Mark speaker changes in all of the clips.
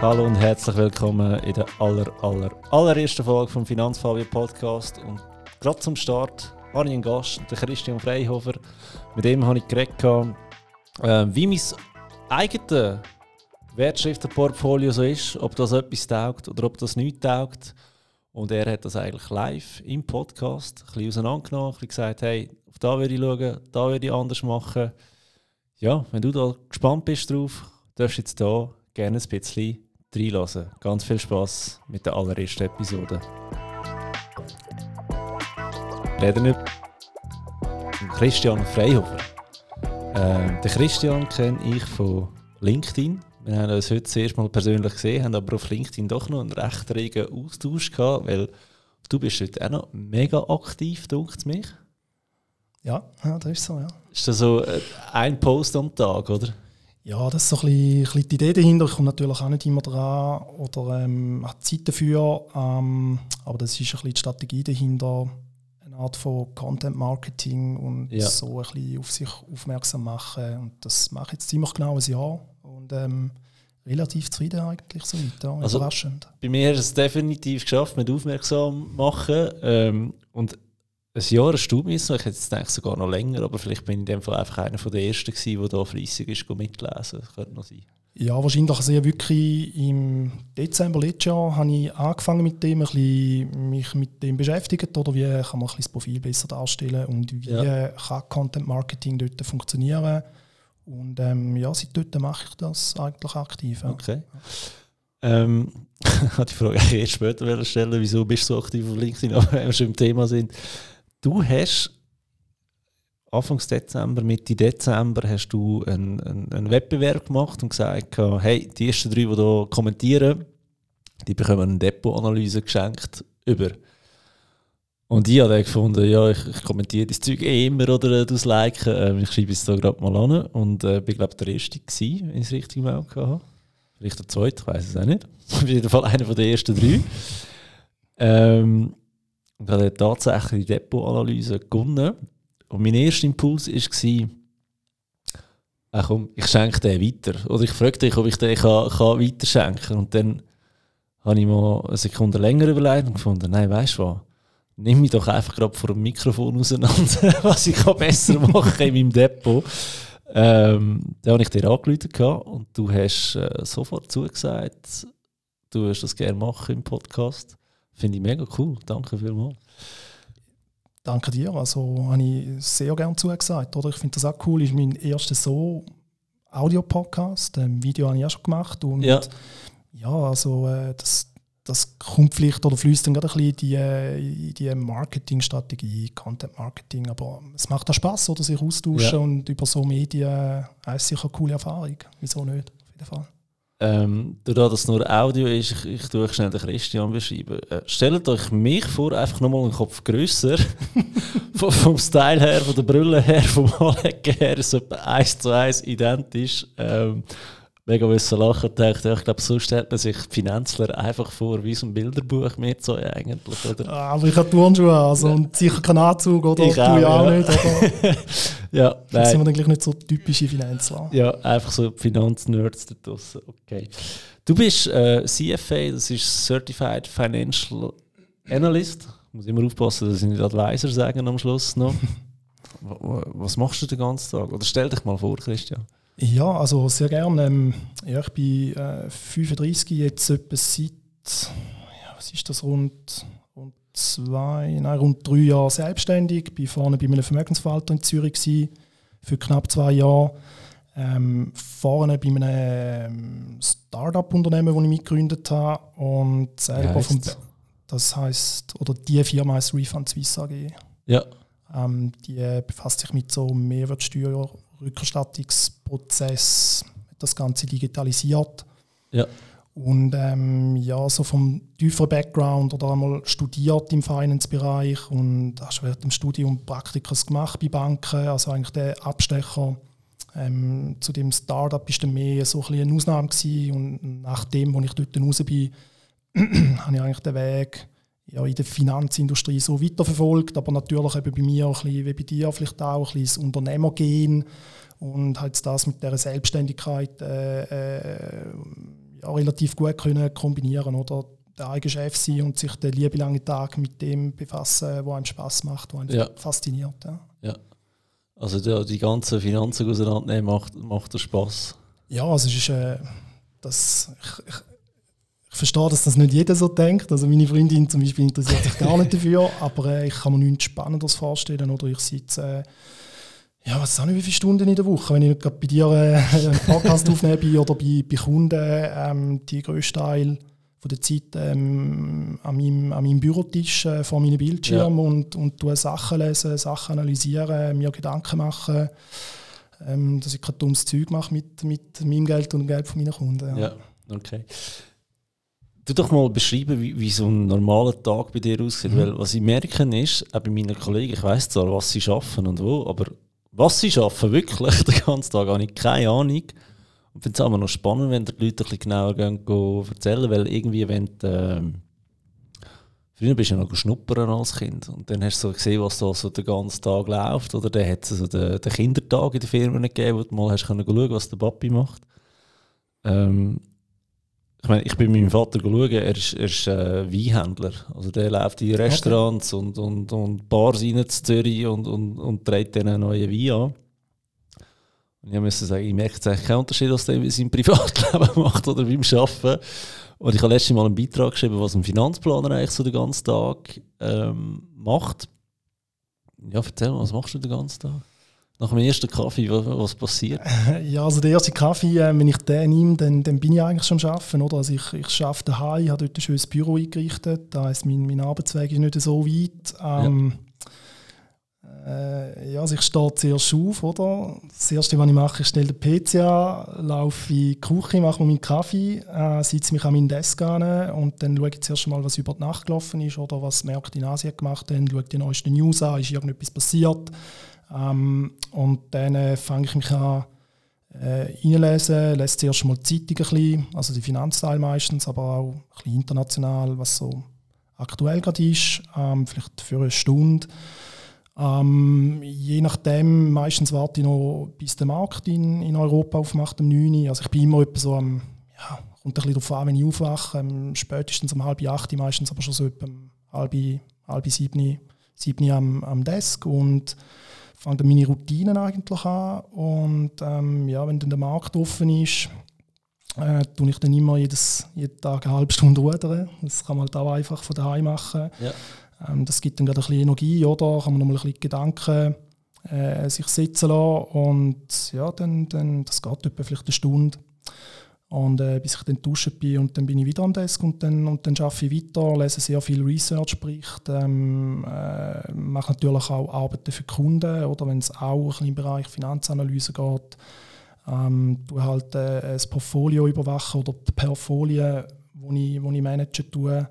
Speaker 1: Hallo und herzlich willkommen in der aller, aller, allerersten Folge vom Finanzfabio Podcast. Und gerade zum Start habe ich einen Gast, den Christian Freihofer. Mit dem habe ich geredet, äh, wie mein eigenes Wertschriftenportfolio so ist, ob das etwas taugt oder ob das nichts taugt. Und er hat das eigentlich live im Podcast ein bisschen auseinandergenommen, ein bisschen gesagt, hey, auf da würde ich schauen, da würde ich anders machen. Ja, wenn du da gespannt bist drauf, darfst du jetzt hier gerne ein bisschen reinlassen. Ganz viel Spaß mit der allerersten Episode. Reden wir Christian Freihofer. Äh, den Christian kenne ich von LinkedIn. Wir haben uns heute zuerst mal persönlich gesehen, haben aber auf LinkedIn doch noch einen recht regen Austausch gehabt, weil du bist heute auch noch mega aktiv, dunkt mich.
Speaker 2: Ja, ja, das ist so, ja.
Speaker 1: Ist das so äh, ein Post am Tag, oder?
Speaker 2: Ja, das ist so ein bisschen, ein bisschen die Idee dahinter. Ich komme natürlich auch nicht immer dran oder ähm, habe Zeit dafür. Ähm, aber das ist ein bisschen die Strategie dahinter. Eine Art von Content Marketing und
Speaker 1: Ja.
Speaker 2: so ein bisschen auf sich aufmerksam machen. Und das mache ich jetzt ziemlich genau ein Jahr. Und ähm, relativ zufrieden eigentlich so weit. Ja.
Speaker 1: Also-
Speaker 2: Überraschend.
Speaker 1: Bei mir du es definitiv geschafft, mit aufmerksam machen. Ähm, und ein Jahr erstaunt mich so. Ich hätte jetzt gedacht, sogar noch länger, aber vielleicht bin ich in dem Fall einfach einer von der Ersten gewesen, der da fleissig ist, mitlesen. Das könnte noch sein.
Speaker 2: Ja, wahrscheinlich also ja wirklich im Dezember letztes Jahr habe ich angefangen mit dem, ein bisschen mich mit dem beschäftigt oder wie kann man ein bisschen das Profil besser darstellen und wie
Speaker 1: Ja.
Speaker 2: kann Content Marketing dort funktionieren. Und ähm, ja, seit dort mache ich das eigentlich aktiv. Ja.
Speaker 1: Okay. Ähm, die Frage erst später stellen, wieso bist du so aktiv auf LinkedIn, aber wenn wir schon im Thema sind. Du hast Anfangs Dezember, Mitte Dezember hast du einen, einen, einen Wettbewerb gemacht und gesagt, hey, die ersten drei, die hier kommentieren, die bekommen eine Depot-Analyse geschenkt über. Und ich habe dann gefunden, ja, ich, ich kommentiere das Zeug eh immer oder äh, das liken. Ähm, ich schreibe es da gerade mal an und äh, bin, glaube der Erste gewesen, wenn ich es richtig im Auge habe. Vielleicht der Zweite, ich weiß es auch nicht. Auf jeden Fall einer den ersten drei. Ähm, und habe tatsächlich die Depot-Analyse gewonnen. Und mein erster Impuls war, ach komm, ich schenke den weiter. Oder ich frage dich, ob ich den kann, kann weiter schenken Und dann habe ich mal eine Sekunde länger überlegt und gefunden, nein, weißt du was? Nimm mich doch einfach gerade vor dem Mikrofon auseinander, was ich kann besser machen kann in meinem Depot. Ähm, dann habe ich dir angerufen und du hast äh, sofort zugesagt, du wirst das gerne machen im Podcast. Finde ich mega cool. Danke vielmals.
Speaker 2: Danke dir. Also habe ich sehr gerne zugesagt. Oder? Ich finde das auch cool. Ist mein erster so Audio-Podcast. Ein Video habe ich auch schon gemacht. Und
Speaker 1: Ja.
Speaker 2: ja, also äh, das, das kommt vielleicht oder fließt dann gerade ein bisschen in die, die Marketingstrategie, Content-Marketing. Aber es macht auch Spaß, oder sich austauschen
Speaker 1: Ja.
Speaker 2: und über so Medien äh, ist sicher eine coole Erfahrung. Wieso nicht? Auf jeden Fall.
Speaker 1: Ähm, dadurch, dass es nur Audio ist, ich, ich tue euch schnell den Christian beschreiben. Äh, stellt euch mich vor, einfach nochmal einen Kopf grösser. vom, vom Style her, von der Brille her, vom Anlegen her, ist etwa eins zu eins identisch. Ähm, mega müssen lachen, dachte ich, ich glaube, so stellt man sich Finanzler einfach vor, wie so ein Bilderbuch mit so eigentlich, oder?
Speaker 2: Aber ich habe Turnschuhe also, und sicher keinen Anzug, oder?
Speaker 1: Ich
Speaker 2: du
Speaker 1: auch,
Speaker 2: ja auch nicht. Oder?
Speaker 1: Ja,
Speaker 2: Da sind wir
Speaker 1: nein.
Speaker 2: dann gleich nicht so typische Finanzler.
Speaker 1: Ja, einfach so Finanznerds da draussen. Okay. Du bist äh, CFA, das ist Certified Financial Analyst. Ich muss immer aufpassen, dass ich nicht Advisor sagen am Schluss noch. Wa- wa- Was machst du den ganzen Tag? Oder stell dich mal vor, Christian.
Speaker 2: Ja, also sehr gerne. Ähm, ja, ich bin äh, 35, jetzt etwa seit, ja, was ist das, rund, rund zwei, nein, rund drei Jahre selbstständig. Bin vorne bei einem Vermögensverwalter in Zürich gewesen, für knapp zwei Jahre. Ähm, vorne bei einem ähm, Start-up-Unternehmen, das ich mitgegründet habe. Und selber vom, das heißt, oder die Firma heißt Refund Swiss AG.
Speaker 1: Ja.
Speaker 2: Ähm, die befasst sich mit so Mehrwertsteuer, Rückerstattungsprozess, das Ganze digitalisiert.
Speaker 1: Ja.
Speaker 2: Und ähm, ja, so vom tieferen Background oder einmal studiert im Finance-Bereich und hast während dem Studium Praktikas gemacht bei Banken, also eigentlich der Abstecher. Ähm, zu dem Startup ist dann mehr so ein bisschen eine Ausnahme gewesen. und nachdem, als ich dort raus bin, habe ich eigentlich den Weg ja, in der Finanzindustrie so weiterverfolgt, aber natürlich eben bei mir auch ein bisschen, wie bei dir vielleicht auch ein bisschen das Unternehmergehen und halt das mit der Selbstständigkeit äh, äh, ja, relativ gut können kombinieren oder der eigene Chef sein und sich den liebe langen Tag mit dem befassen, was einem Spaß macht, was einem ja. fasziniert. Ja.
Speaker 1: ja. Also die, die ganzen Finanzen auseinandernehmen macht, macht Spaß.
Speaker 2: Ja, also es ist äh, das, ich, ich, verstehe, dass das nicht jeder so denkt. Also meine Freundin zum Beispiel interessiert sich gar nicht dafür, aber äh, ich kann mir nichts Spannendes vorstellen. Oder ich sitze, äh, ja, was auch nicht, wie viele Stunden in der Woche, wenn ich nicht bei dir äh, einen Podcast aufnehme oder bei, bei Kunden ähm, die größte Teil von der Zeit ähm, an, meinem, an meinem Bürotisch äh, vor meinem Bildschirm ja. und, und Sachen lesen, Sachen analysieren, mir Gedanken machen, ähm, dass ich kein dummes Zeug mache mit, mit meinem Geld und dem Geld von meinen Kunden.
Speaker 1: Ja, ja okay. Du doch mal beschreiben, wie, wie, so ein normaler Tag bei dir aussieht. Mhm. Weil was ich merke ist, auch bei meinen Kollegen, ich weiß zwar, was sie schaffen und wo, aber was sie schaffen wirklich den ganzen Tag, habe ich keine Ahnung. Ich finde es aber noch spannend, wenn die Leute ein bisschen genauer gehen, gehen erzählen, weil irgendwie, wenn du, ähm, Früher bist du ja noch schnuppern als Kind und dann hast du so gesehen, was da so den ganzen Tag läuft. Oder dann hat es so den, den, Kindertag in der Firma gegeben, wo du mal hast können schauen was der Papi macht. Ähm, ich meine, ich bin mit meinem Vater schauen, er ist, er ist äh, Weinhändler. Also der läuft in Restaurants okay. und, und, und Bars rein zu Zürich und, und, und trägt dann einen neuen Wein an. Und ich musste sagen, ich merke jetzt eigentlich keinen Unterschied, was der in seinem Privatleben macht oder beim Arbeiten. Und ich habe letztes Mal einen Beitrag geschrieben, was ein Finanzplaner eigentlich so den ganzen Tag ähm, macht. Ja, erzähl mal, was machst du den ganzen Tag? Nach dem ersten Kaffee, was, passiert?
Speaker 2: Ja, also der erste Kaffee, äh, wenn ich den nehme, dann, dann bin ich eigentlich schon am Arbeiten. Oder? Also ich, ich arbeite daheim, habe dort ein schönes Büro eingerichtet. Da heisst, mein, mein Arbeitsweg ist nicht so weit. Ähm, ja. Äh, ja, also ich stehe zuerst auf, oder? Das Erste, was ich mache, ist schnell den PC an, laufe in die Küche, mache mir meinen Kaffee, äh, sitze mich an meinen Desk an und dann schaue ich zuerst mal, was über die Nacht gelaufen ist oder was Märkte in Asien gemacht haben, schaue die neuesten News an, ist irgendetwas passiert. Ähm, und dann äh, fange ich mich an, äh, reinlesen, lese zuerst mal die Zeitung ein bisschen, also die Finanzteil meistens, aber auch ein bisschen international, was so aktuell gerade ist, ähm, vielleicht für eine Stunde. Ähm, je nachdem, meistens warte ich noch, bis der Markt in, in Europa aufmacht, am 9. Also ich bin immer etwa so am, ja, kommt ein bisschen darauf an, wenn ich aufwache, ähm, spätestens um halb acht, meistens aber schon so etwa um halb, halb sieben, sieben am, am Desk und fange dann meine Routinen eigentlich an und ähm, ja, wenn dann der Markt offen ist, äh, tue ich dann immer jedes, jeden Tag eine halbe Stunde rudern. Das kann man halt auch einfach von daheim machen. Ja. Ähm, das gibt dann gerade ein bisschen Energie, oder? Kann man nochmal ein bisschen Gedanken äh, sich setzen lassen und ja, dann, dann, das geht etwa vielleicht eine Stunde. Und äh, bis ich dann duschen bin und dann bin ich wieder am Desk und dann, und dann arbeite ich weiter, lese sehr viel Research-Berichte, ähm, äh, mache natürlich auch Arbeiten für Kunden oder wenn es auch im Bereich Finanzanalyse geht, ähm, du halt äh, ein Portfolio überwachen oder die Portfolien, wo ich, wo ich managen tue,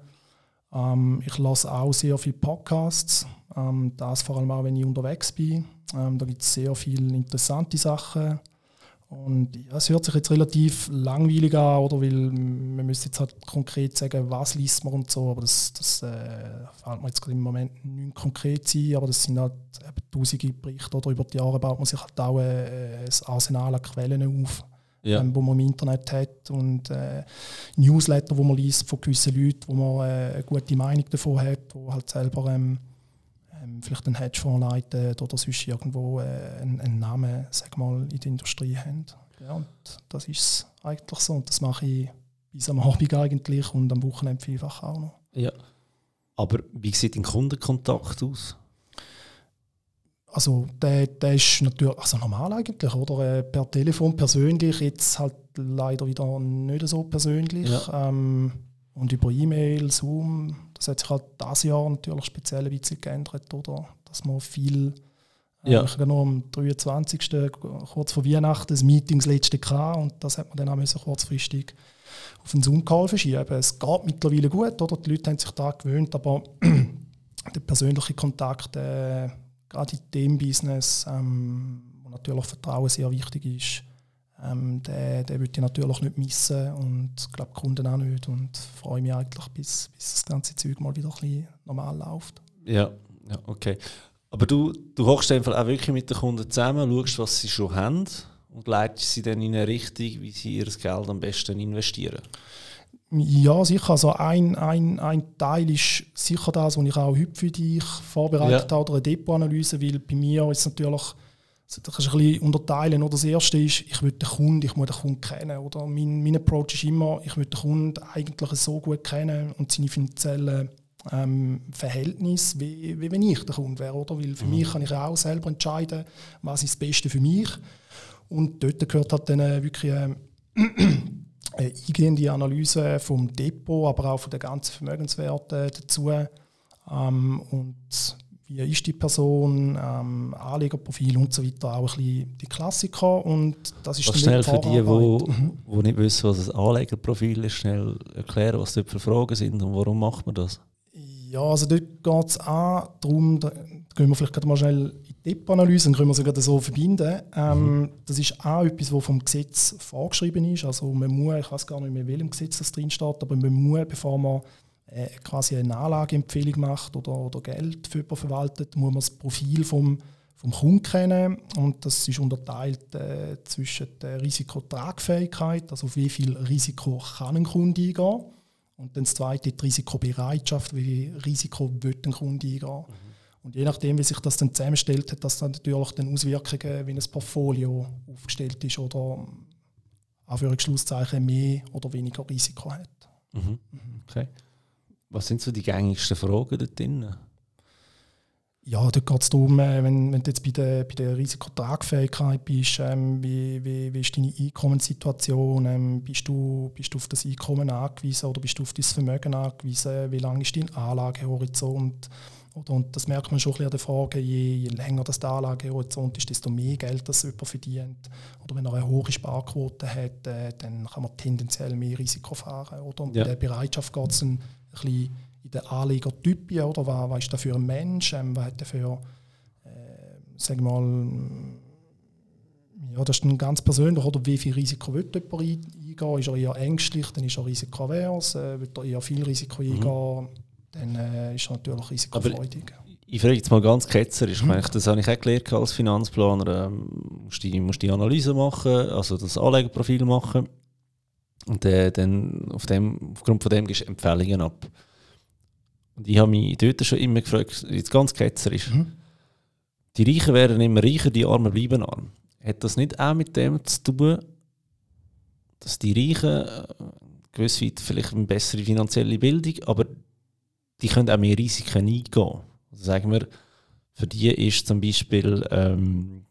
Speaker 2: ähm, ich lasse auch sehr viele Podcasts. Ähm, das vor allem auch, wenn ich unterwegs bin. Ähm, da gibt es sehr viele interessante Sachen. Und ja, es hört sich jetzt relativ langweilig an, oder? Weil man müsste jetzt halt konkret sagen, was liest man und so, aber das, das äh, fällt mir jetzt im Moment nicht konkret sein, aber das sind halt eben tausende Berichte oder über die Jahre baut man sich halt auch äh, ein Arsenal an Quellen auf ja. ähm, wo man im Internet hat und äh, Newsletter, wo man liest von gewissen Leuten, wo man äh, eine gute Meinung davon hat, wo halt selber ähm, vielleicht einen Hedgefonds leitet oder sonst irgendwo äh, einen, einen, Namen, sag mal, in der Industrie haben. Ja, und das ist eigentlich so und das mache ich bis am Abend eigentlich und am Wochenende vielfach auch noch.
Speaker 1: Ja. Aber wie sieht dein Kundenkontakt aus?
Speaker 2: also der, der ist natürlich also normal eigentlich, oder? Äh, per Telefon persönlich, jetzt halt leider wieder nicht so persönlich. Ja. Ähm, und über E-Mail, Zoom, das hat sich halt dieses Jahr natürlich speziell ein bisschen geändert, oder? Dass man viel, äh, ja. ich noch am 23. kurz vor Weihnachten das Meeting das letzte gehabt und das hat man dann auch müssen kurzfristig auf einen Zoom-Call verschieben. Es geht mittlerweile gut, oder? Die Leute haben sich da gewöhnt, aber der persönliche Kontakt, äh, gerade in dem Business, ähm, wo natürlich Vertrauen sehr wichtig ist, ähm, den, den würde ich natürlich nicht missen und ich glaube die Kunden auch nicht und freue mich eigentlich, bis, bis das ganze Zeug mal wieder ein bisschen normal läuft.
Speaker 1: Ja, ja okay. Aber du, du hockst einfach auch wirklich mit den Kunden zusammen, schaust, was sie schon haben und leitest sie dann in eine Richtung, wie sie ihr Geld am besten investieren?
Speaker 2: Ja, sicher. Also ein, ein, ein Teil ist sicher das, was ich auch heute für dich vorbereitet ja. habe, oder eine Depotanalyse, weil bei mir ist es natürlich, also du kannst ein bisschen unterteilen. Oder das erste ist, ich will den Kunden, ich muss den Kunden kennen. Oder mein, mein Approach ist immer, ich will den Kunden eigentlich so gut kennen und seine finanziellen ähm, Verhältnis, wie, wie wenn ich der Kunde wäre. Oder? Weil für mhm. mich kann ich auch selber entscheiden, was ist das Beste für mich. Und dort gehört halt dann äh, wirklich äh, eine eingehende Analyse vom Depot, aber auch von den ganzen Vermögenswerten dazu. Ähm, und wie ist die Person, ähm, Anlegerprofil und so weiter, auch ein bisschen die Klassiker. Und das ist
Speaker 1: was schnell für die, die mhm. Wo nicht wissen, was ein Anlegerprofil ist, schnell erklären, was dort für Fragen sind und warum macht man das?
Speaker 2: Ja, also dort geht es auch darum, da gehen wir vielleicht gerade mal schnell in die Depot-Analyse, dann können wir sie gerade so verbinden. Ähm, mhm. Das ist auch etwas, was vom Gesetz vorgeschrieben ist. Also man muss, ich weiß gar nicht mehr, in welchem Gesetz das drin steht, aber man muss, bevor man äh, quasi eine Anlageempfehlung macht oder, oder Geld für verwaltet, muss man das Profil vom, vom Kunden kennen. Und das ist unterteilt äh, zwischen der Risikotragfähigkeit, also auf wie viel Risiko kann ein Kunde eingehen und dann das zweite die Risikobereitschaft, wie viel Risiko wird ein Kunde eingehen. Mhm. Und je nachdem, wie sich das dann zusammenstellt, hat das dann natürlich dann Auswirkungen, wie ein Portfolio aufgestellt ist oder Anführungsschlusszeichen mehr oder weniger Risiko hat.
Speaker 1: Mhm. Okay. Was sind so die gängigsten Fragen dort drin?
Speaker 2: Ja, dort geht es darum, äh, wenn, wenn du jetzt bei der, bei der Risikotragfähigkeit bist, ähm, wie, wie, wie ist deine Einkommenssituation? Ähm, bist, du, bist du auf das Einkommen angewiesen oder bist du auf das Vermögen angewiesen? Wie lang ist dein Anlagehorizont? Oder, und das merkt man schon ein bisschen an der Frage, je, je länger das der Anlagehorizont ist, desto mehr Geld das jemand verdient. Oder wenn er eine hohe Sparquote hat, äh, dann kann man tendenziell mehr Risiko fahren. Oder? Und ja. bei der Bereitschaft geht es bisschen in den Anlegertypen, oder? Was, was ist das für ein Mensch, ähm, was hat er für, äh, sag mal, ja, das ist dann ganz persönlich, oder? Wie viel Risiko will jemand eingehen? Ist er eher ängstlich, dann ist er risikoavers, äh, will er eher viel Risiko mhm. eingehen, dann äh, ist er natürlich risikofreudig.
Speaker 1: ich frage jetzt mal ganz ketzerisch, mhm. das habe ich auch gelernt als Finanzplaner, ähm, musst die, musst die Analyse machen, also das Anlegerprofil machen und äh, dann auf dem, aufgrund von dem gibst du Empfehlungen ab. Und ich habe mich dort schon immer gefragt, jetzt ganz ketzerisch, mhm. die Reichen werden immer reicher, die Armen bleiben arm. Hat das nicht auch mit dem zu tun, dass die Reichen äh, gewiss weit vielleicht eine bessere finanzielle Bildung, aber die können auch mehr Risiken eingehen. Also sagen wir, für die ist zum Beispiel ähm,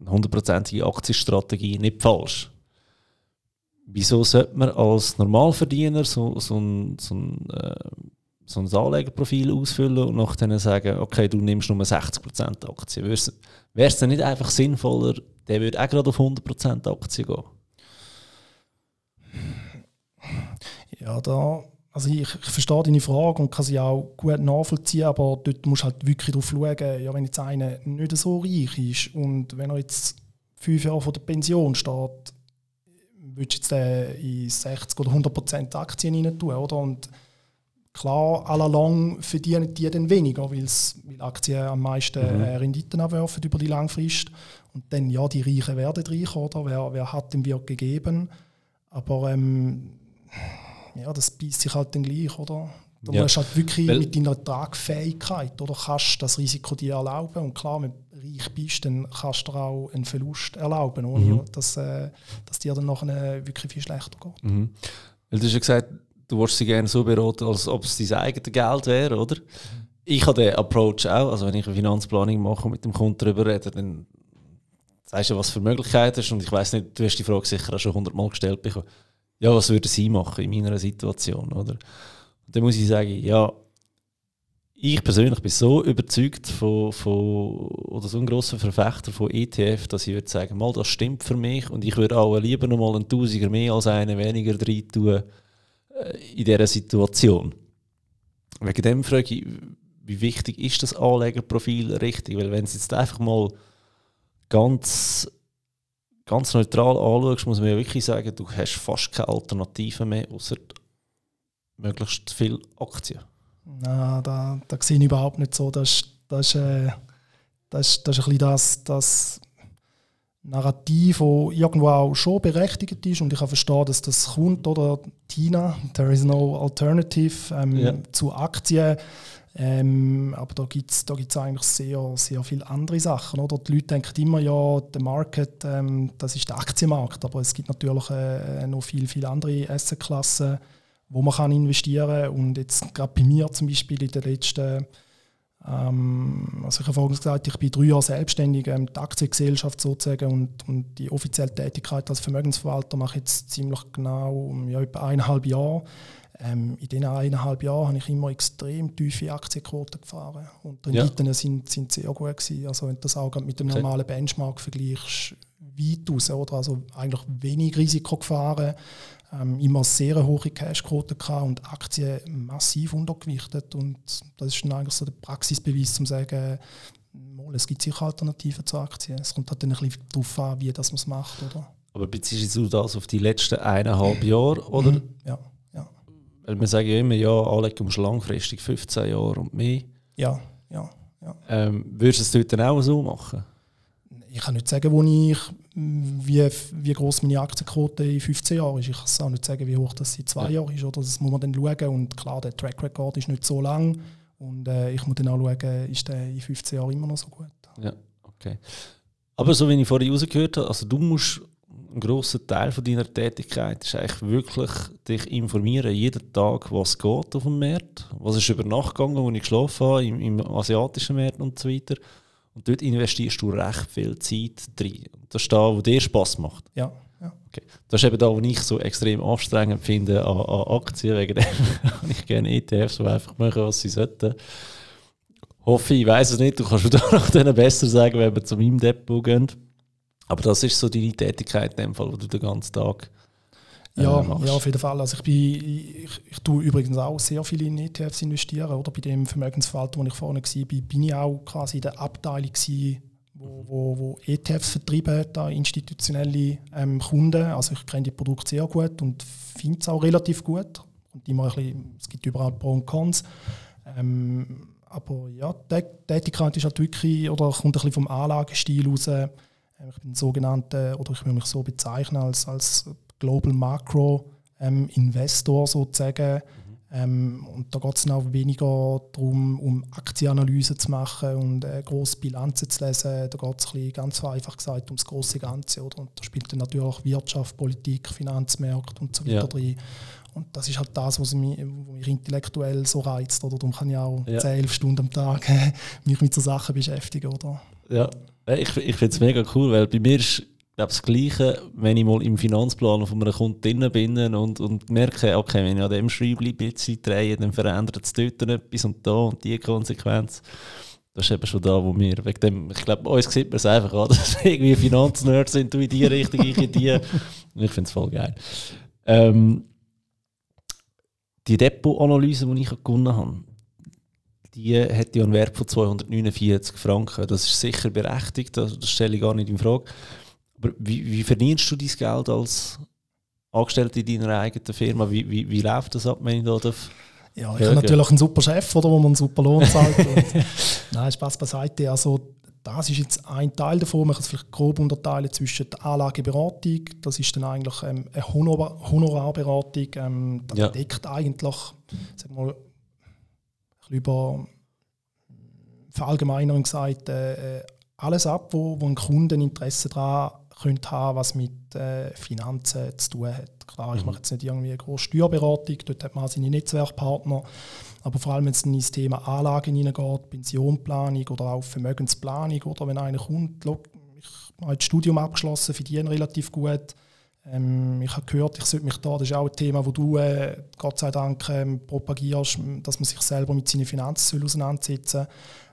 Speaker 1: eine hundertprozentige Aktienstrategie nicht falsch. Wieso sollte man als Normalverdiener so, so ein, so ein äh, so ein Anlegerprofil ausfüllen und nachher sagen, okay, du nimmst nur 60% Aktien. Wäre es dann nicht einfach sinnvoller, der würde auch gerade auf 100% Aktien gehen?
Speaker 2: Ja, da, also ich, ich verstehe deine Frage und kann sie auch gut nachvollziehen, aber dort musst du halt wirklich darauf schauen, ja, wenn jetzt einer nicht so reich ist und wenn er jetzt fünf Jahre vor der Pension steht, du jetzt in 60 oder 100% Aktien rein tun, oder? Und Klar, à la long verdienen die dann weniger, weil Aktien am meisten mhm. Äh, Renditen abwerfen über die Langfrist. Und dann, ja, die Reichen werden reich, oder? Wer, wer hat dem wird gegeben. Aber ähm, ja, das beißt sich halt dann gleich, oder? Du ja. musst halt wirklich Weil mit deiner Tragfähigkeit, oder kannst das Risiko dir erlauben. Und klar, du reich bist, dann kannst du dir auch einen Verlust erlauben, ohne mhm. dass, äh, dass dir dann nachher wirklich viel schlechter geht.
Speaker 1: Mhm. Weil du hast ja gesagt, du willst sie gerne so beraten, als ob es dein eigenes Geld wäre, oder? Ich habe den Approach auch. Also wenn ich eine Finanzplanung mache und mit dem Kunden darüber rede, dann sagst du, was für Möglichkeiten hast. Und ich weiß nicht, du hast die Frage sicher auch schon hundertmal gestellt bekommen. Ja, was würde sie machen in meiner Situation, oder? Und dann muss ich sagen, ja, ich persönlich bin so überzeugt von, von oder so ein grosser Verfechter von ETF, dass ich würde sagen, mal, das stimmt für mich und ich würde auch lieber noch mal einen Tausiger mehr als einen weniger rein tun, äh, in dieser Situation. Wegen dem frage ich, wie wichtig ist das Anlegerprofil richtig? Weil wenn es jetzt einfach mal ganz, ganz neutral anschaust, muss man ja wirklich sagen, du hast fast keine Alternative mehr, außer möglichst viele Aktien.
Speaker 2: Nein, da, da sehe ich überhaupt nicht so. Das, das, äh, das, das ist ein bisschen das, das Narrativ, das irgendwo auch schon berechtigt ist und ich kann verstehen, dass das kommt, oder Tina, there is no alternative ähm, ja. zu Aktien. Ähm, aber da gibt es da gibt's eigentlich sehr, sehr viele andere Sachen. Oder? Die Leute denken immer, ja, der Market, ähm, das ist der Aktienmarkt, aber es gibt natürlich äh, noch viele, viele andere Assetklassen, wo man kann investieren kann. Und jetzt gerade bei mir zum Beispiel in den letzten ähm, also ich habe vorhin gesagt, ich bin drei Jahre selbstständig, ähm, die Aktiengesellschaft sozusagen und, und die offizielle Tätigkeit als Vermögensverwalter mache ich jetzt ziemlich genau ja, etwa eineinhalb Jahre. Ähm, in diesen eineinhalb Jahren habe ich immer extrem tiefe Aktienquoten gefahren und die Renditen ja. sind, sind sehr gut gewesen. Also wenn du das auch mit dem normalen Benchmark vergleichst, weit raus, oder? Also eigentlich wenig Risiko gefahren, immer sehr hohe Cashquoten gehabt und Aktien massiv untergewichtet. Und das ist dann eigentlich so der Praxisbeweis, um zu sagen, es gibt sicher Alternativen zu Aktien. Es kommt halt dann ein bisschen darauf an, wie das man es macht. Oder?
Speaker 1: Aber beziehst du das auf die letzten eineinhalb Jahre? Oder? Mhm,
Speaker 2: ja, ja.
Speaker 1: Weil wir sagen ja immer, ja, alle kommst langfristig 15 Jahre und mehr.
Speaker 2: Ja, ja. ja.
Speaker 1: Ähm, würdest du es dort dann auch so machen?
Speaker 2: Ich kann nicht sagen, wo ich, wie, wie groß meine Aktienquote in 15 Jahren ist. Ich kann auch nicht sagen, wie hoch das in zwei Jahren ist. Oder das muss man dann schauen. Und klar, der Track Record ist nicht so lang. Und äh, ich muss dann auch schauen, ist der in 15 Jahren immer noch so gut.
Speaker 1: Ja, okay. Aber so wie ich vorhin rausgehört habe, also du musst ein grosser Teil von deiner Tätigkeit ist eigentlich wirklich dich informieren, jeden Tag, was geht auf dem Markt, was ist über Nacht gegangen, wo ich geschlafen habe, im, im asiatischen Markt und so weiter. Und dort investierst du recht viel Zeit drin. das ist da, wo dir Spass macht.
Speaker 2: Ja. ja.
Speaker 1: Okay. Das ist eben da, wo ich so extrem anstrengend finde an, an Aktien. Wegen dem habe ich gerne ETFs, die einfach machen, was sie sollten. Hoffe, ich weiß es nicht. Du kannst mir danach besser sagen, wenn wir zu meinem Depot gehen. Aber das ist so deine Tätigkeit in dem Fall, wo du den ganzen Tag
Speaker 2: ja, äh, ja, auf jeden Fall. Also ich, bin, ich, ich tue übrigens auch sehr viel in ETFs investieren. Oder bei dem Vermögensverwalter, wo ich vorne war, bin ich auch quasi in der Abteilung, gewesen, wo, wo, wo ETFs vertrieben hat, da institutionelle ähm, Kunden. Also ich kenne die Produkte sehr gut und finde es auch relativ gut. Und immer ein bisschen, es gibt überall Pro und Cons. Ähm, aber ja, die Tätigkeit ist halt wirklich, oder kommt ein bisschen vom Anlagestil raus. Ähm, ich bin sogenannte, oder ich will mich so bezeichnen als, als Global Macro ähm, Investor sozusagen. Mhm. Ähm, und da geht es auch weniger darum, um Aktienanalysen zu machen und äh, grosse Bilanzen zu lesen. Da geht es ganz einfach gesagt ums große Ganze. Oder? Und da spielt dann natürlich auch Wirtschaft, Politik, Finanzmärkte und so weiter ja. drin. Und das ist halt das, was mich, was mich intellektuell so reizt. Oder? Darum kann ich auch ja. 10, 11 Stunden am Tag mich mit so Sachen beschäftigen. Oder?
Speaker 1: Ja, ich, ich finde es mega cool, weil bei mir ist glaube, das Gleiche, wenn ich mal im Finanzplan von einem Kunden bin und, und merke, okay, wenn ich an dem Schreibli ein bisschen drehe, dann verändert es dort etwas und da und die Konsequenz. Das ist eben schon da, wo wir, wegen dem, ich glaube, uns sieht man es einfach an, dass wir irgendwie Finanznerds sind, du in die Richtung, ich in die. Ich finde es voll geil. Ähm, die Depot-Analyse, die ich gewonnen habe, die hat ja einen Wert von 249 Franken. Das ist sicher berechtigt, das stelle ich gar nicht in Frage. Aber wie, wie verdienst du dein Geld als Angestellter in deiner eigenen Firma? Wie, wie, wie läuft das ab, wenn ich da darf?
Speaker 2: Ja, ich habe natürlich einen super Chef, oder, wo man einen super Lohn zahlt. nein, Spaß beiseite. Also, das ist jetzt ein Teil davon. Man kann es vielleicht grob unterteilen zwischen der Anlageberatung, das ist dann eigentlich ähm, eine Honor Honorarberatung. Ähm, das ja. deckt eigentlich, sag mal, über Verallgemeinerung gesagt, äh, alles ab, wo, wo ein Kunde Interesse daran könnte haben, was mit äh, Finanzen zu tun hat. Klar, ich mhm. mache jetzt nicht irgendwie eine große Steuerberatung, dort hat man seine Netzwerkpartner, aber vor allem, wenn es ins Thema Anlagen hineingeht, Pensionplanung oder auch Vermögensplanung oder wenn einer kommt, ich habe das Studium abgeschlossen, verdiene relativ gut, ähm, ich habe gehört, ich sollte mich da, das ist auch ein Thema, wo du äh, Gott sei Dank ähm, propagierst, dass man sich selber mit seinen Finanzen auseinandersetzen soll.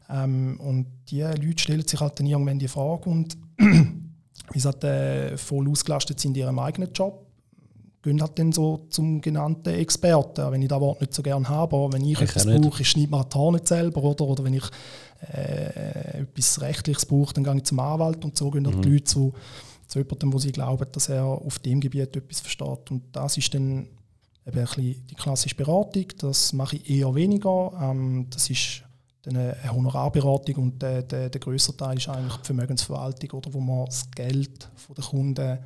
Speaker 2: Ähm, und die Leute stellen sich halt dann irgendwann die Frage und wie gesagt, äh, voll ausgelastet sind in ihrem eigenen Job, gehen halt dann so zum genannten Experten, wenn ich das Wort nicht so gerne habe, aber wenn ich, ich etwas brauche, ich schneide mir die Haare nicht selber, oder, oder wenn ich äh, etwas Rechtliches brauche, dann gehe ich zum Anwalt und so gehen mhm. die Leute zu, zu jemandem, wo sie glauben, dass er auf dem Gebiet etwas versteht. Und das ist dann eben ein bisschen die klassische Beratung, das mache ich eher weniger. Ähm, das ist eine Honorarberatung und der, der, der größere Teil ist eigentlich die Vermögensverwaltung, oder, wo man das Geld der Kunden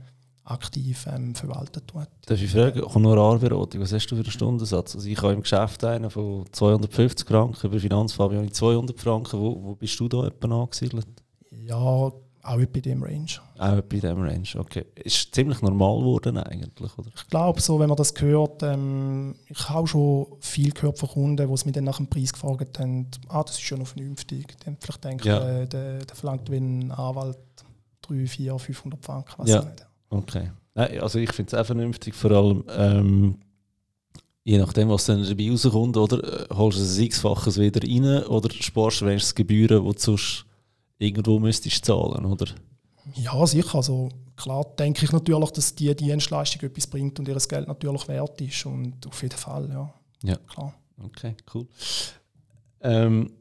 Speaker 2: aktiv ähm, verwaltet tut.
Speaker 1: Darf ich fragen, Honorarberatung, was hast du für einen Stundensatz? Also ich habe im Geschäft einen von 250 Franken, über Finanzfabian 200 Franken. Wo, wo bist du da etwa angesiedelt?
Speaker 2: Ja, auch bei dem Range.
Speaker 1: Auch bei dem Range, okay. Ist ziemlich normal geworden eigentlich, oder?
Speaker 2: Ich glaube so, wenn man das hört, ähm, ich habe schon viel gehört von Kunden, die es mir dann nach dem Preis gefragt haben, ah, das ist schon noch vernünftig. Dann vielleicht denke ja. äh, der, der verlangt wie ein Anwalt 3, 4, 500 Franken,
Speaker 1: was ja. nicht. Okay. Also ich finde es auch vernünftig, vor allem ähm, je nachdem, was dann dabei rauskommt, oder äh, holst du ein x-faches wieder rein oder sparst du wenigstens Gebühren, die du sonst irgendwo müsstest zahlen, oder?
Speaker 2: Ja, sicher. Also klar denke ich natürlich, dass die Dienstleistung etwas bringt und ihr Geld natürlich wert ist. Und auf jeden Fall, ja.
Speaker 1: Ja. Klar. Okay, cool. Ähm,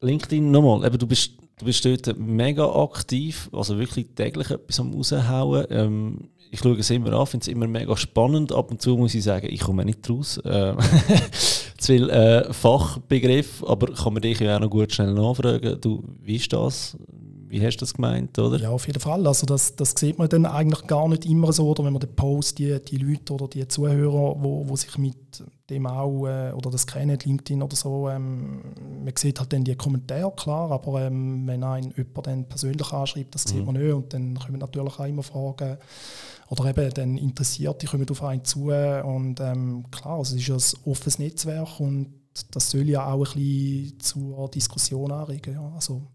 Speaker 1: LinkedIn nochmal, eben, du bist, du bist dort mega aktiv, also wirklich täglich etwas am raushauen. Ähm, ich schaue es immer an, finde es immer mega spannend. Ab und zu muss ich sagen, ich komme nicht raus. Äh, zu viel äh, Fachbegriff, aber kann man dich ja auch noch gut schnell nachfragen. Du, wie ist das? Wie hast du das gemeint, oder?
Speaker 2: Ja, auf jeden Fall. Also das, das sieht man dann eigentlich gar nicht immer so, oder wenn man den Post, die, die Leute oder die Zuhörer, wo, wo sich mit dem auch, äh, oder das kennen, LinkedIn oder so, ähm, man sieht halt dann die Kommentare, klar, aber ähm, wenn ein jemand dann persönlich anschreibt, das sieht mhm. man nicht und dann kommen natürlich auch immer Fragen, oder eben dann Interessierte kommen auf einen zu und ähm, klar, also es ist ja ein offenes Netzwerk und das soll ja auch ein bisschen zur Diskussion anregen. Ja. Also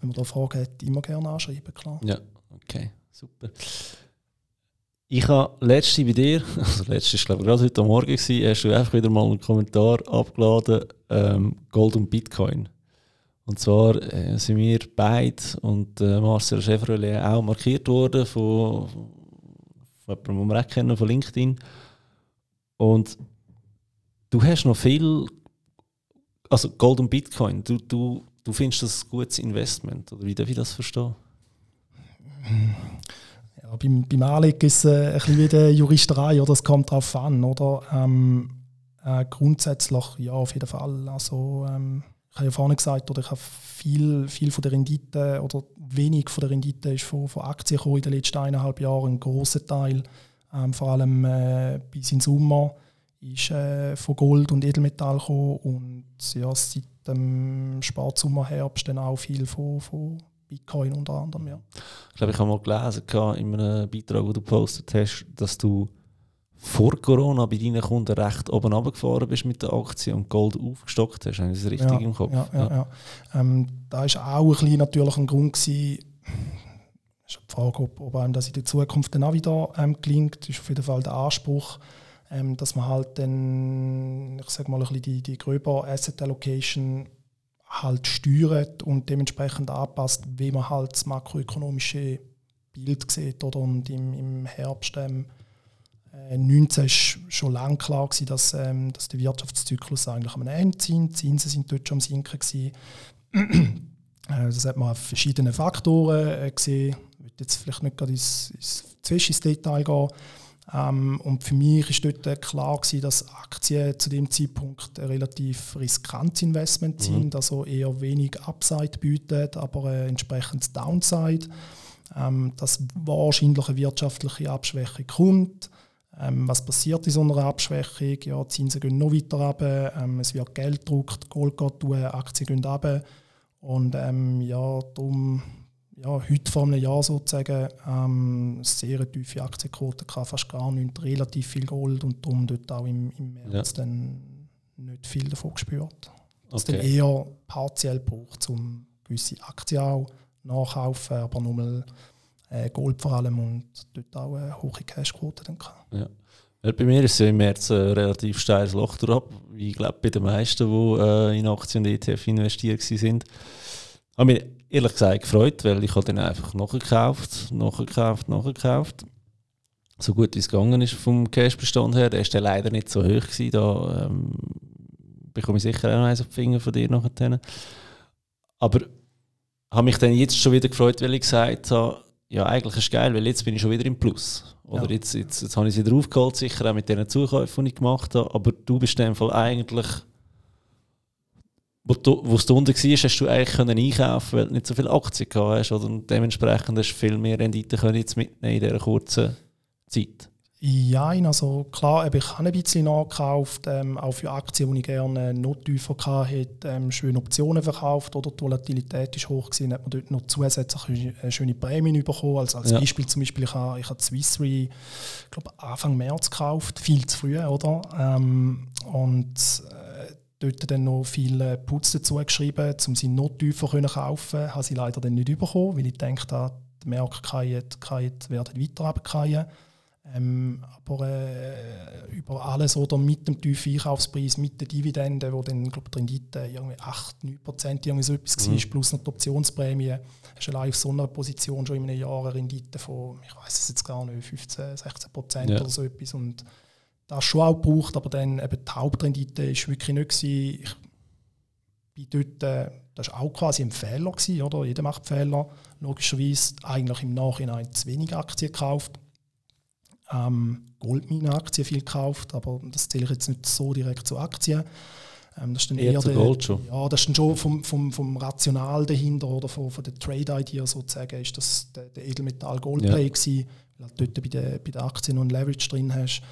Speaker 2: wenn man da Fragen hat, immer gerne anschreiben, klar.
Speaker 1: Ja, okay, super. Ich habe letzte bei dir, also letzte ist glaube ich gerade heute Morgen gewesen, hast du einfach wieder mal einen Kommentar abgeladen, ähm, Gold und Bitcoin. Und zwar äh, sind wir beide und äh, Marcel Chevrolet auch markiert worden von, von jemandem, den wir auch kennen, von LinkedIn. Und du hast noch viel, also Gold und Bitcoin, du, du, du findest das ein gutes Investment, oder wie darf ich das verstehen?
Speaker 2: Ja, beim, beim Anlegen ist es äh, ein bisschen wie die Juristerei, oder? es kommt darauf an, oder? Ähm, äh, grundsätzlich ja, auf jeden Fall. Also, ähm, ich habe ja vorhin gesagt, oder ich habe viel, viel von der Rendite oder wenig von der Rendite ist von, von Aktien gekommen in den letzten eineinhalb Jahren. Ein großer Teil, ähm, vor allem äh, bis in Sommer, ist äh, von Gold und Edelmetall gekommen und ja, seit dem Sparsommer, Herbst dann auch viel von, von Bitcoin unter anderem. Ja.
Speaker 1: Ich glaube, ich habe mal gelesen in einem Beitrag, den du gepostet hast, dass du vor Corona bei deinen Kunden recht oben runtergefahren bist mit der Aktie und Gold aufgestockt hast. Habe ich das richtig
Speaker 2: ja,
Speaker 1: im Kopf?
Speaker 2: Ja, ja, ja. Ähm, da war auch ein bisschen natürlich ein Grund, gewesen, ist die Frage, ob, ob einem das in der Zukunft dann auch wieder ähm, gelingt. Das ist auf jeden Fall der Anspruch, ähm, dass man halt dann, ich sage mal, ein bisschen die, die gröbere Asset Allocation halt steuert und dementsprechend anpasst, wie man halt das makroökonomische Bild sieht. Oder? Und im, im Herbst ähm, 2019 war schon lange klar, gewesen, dass, ähm, dass der Wirtschaftszyklus eigentlich am Ende sind. Die Zinsen sind dort schon am Sinken. Gewesen. Äh, das hat man auf verschiedene Faktoren äh, gesehen. Ich will jetzt vielleicht nicht gerade ins, ins, ins Detail gehen. Ähm, und für mich war dort klar, gewesen, dass Aktien zu dem Zeitpunkt ein relativ riskantes Investment mhm. sind, also eher wenig Upside bieten, aber äh, entsprechend Downside. Ähm, dass wahrscheinlich eine wirtschaftliche Abschwächung kommt. Ähm, was passiert in so einer Abschwächung? Ja, die Zinsen gehen noch weiter runter, ähm, es wird Geld gedruckt, Gold geht runter, Aktien gehen runter. Und ähm, ja, darum, ja, heute vor einem Jahr sozusagen, ähm, sehr tiefe Aktienquote, fast gar nicht, relativ viel Gold und darum dort auch im, im März ja. dann nicht viel davon gespürt. Was okay. dann eher partiell braucht, um gewisse Aktien auch nachkaufen, aber nur mal äh, Gold vor allem und dort auch eine hohe Cashquote dann
Speaker 1: Ja. Bei mir ist ja im März ein relativ steiles Loch drauf, wie ich glaube bei den meisten, die äh, in Aktien und ETF investiert sind. Habe mich ehrlich gesagt gefreut, weil ich habe dann einfach nachgekauft, nachgekauft, nachgekauft. So gut wie es gegangen ist vom Cashbestand her, der ist dann leider nicht so hoch gewesen, da ähm, bekomme ich sicher auch noch eins auf die Finger von dir nachher. Aber habe mich dann jetzt schon wieder gefreut, weil ich gesagt habe, ja, eigentlich ist es geil, weil jetzt bin ich schon wieder im Plus. Oder ja. jetzt, jetzt, jetzt habe ich sie draufgeholt, sicher auch mit den Zukäufen, die ich gemacht habe. Aber du bist in dem Fall eigentlich wo du, wo du unten warst, hast du eigentlich können einkaufen weil du nicht so viele Aktien gehabt hast. Oder? Und dementsprechend hast du viel mehr Rendite können jetzt mitnehmen in dieser kurzen Zeit.
Speaker 2: Ja, also klar, ich habe ein bisschen nachgekauft, ähm, auch für Aktien, die ich gerne noch tiefer hatte, ähm, schöne Optionen verkauft oder die Volatilität ist hoch gewesen, hat man dort noch zusätzlich eine schöne Prämien bekommen. Also als ja. Beispiel zum Beispiel, ich habe, ich habe Swiss Re, ich glaube Anfang März gekauft, viel zu früh, oder? Ähm, und äh, dort dann noch viele Putz dazu geschrieben, um sie noch tiefer zu kaufen. Habe sie leider dann nicht bekommen, weil ich denke, der Markt werden weiter runterfallen. Ähm, aber äh, über alles oder mit dem tiefen Einkaufspreis, mit der Dividende, wo dann glaub, die Rendite irgendwie 8, 9 Prozent irgendwie so etwas mhm. war, plus noch die Optionsprämie, hast du allein auf so einer Position schon in einem Jahr eine Rendite von, ich weiß es jetzt gar nicht, 15, 16 Prozent ja. oder so etwas. Und das schon auch gebraucht, aber dann eben die Hauptrendite ist wirklich nicht gewesen. Ich bin dort, äh, das war auch quasi ein Fehler gewesen, oder? Jeder macht Fehler. Logischerweise eigentlich im Nachhinein zu wenig Aktien gekauft ähm, Goldmine-Aktien viel gekauft, aber das zähle ich jetzt nicht so direkt zu Aktien. Ähm, das ist dann eher, eher der, Gold schon. Ja, das ist dann schon vom, vom, vom Rational dahinter oder von, von der Trade-Idea sozusagen, ist das der, der Edelmetall Goldplay ja. gewesen, weil du dort bei den bei der Aktien noch ein Leverage drin hast.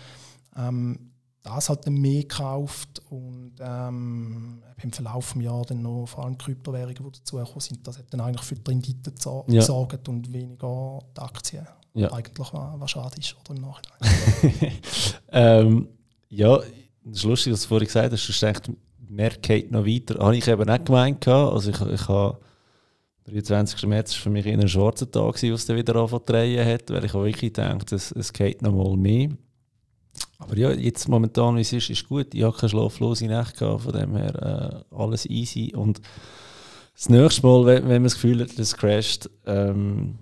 Speaker 2: Ähm, das hat dann mehr gekauft und ähm, im Verlauf des Jahres dann noch vor allem Kryptowährungen, die dazugekommen sind, das hat dann eigentlich für die Rendite gesorgt ja. und weniger die Aktien ja. eigentlich was, was schade ist oder im Nachhinein.
Speaker 1: ähm, ja, das ist lustig, was du vorhin gesagt hast, du denkst, mehr geht noch weiter. Habe ich eben nicht gemeint. Also ich, ich habe 23. März war für mich ein schwarzer Tag, wo es dann wieder drehen hat, weil ich auch wirklich gedacht es, es geht noch mal mehr. Aber ja, jetzt momentan, wie es ist, ist gut. Ich habe keine schlaflose Nacht gehabt, von dem her äh, alles easy. Und das nächste Mal, wenn, wenn man das Gefühl hat, es crasht, ähm,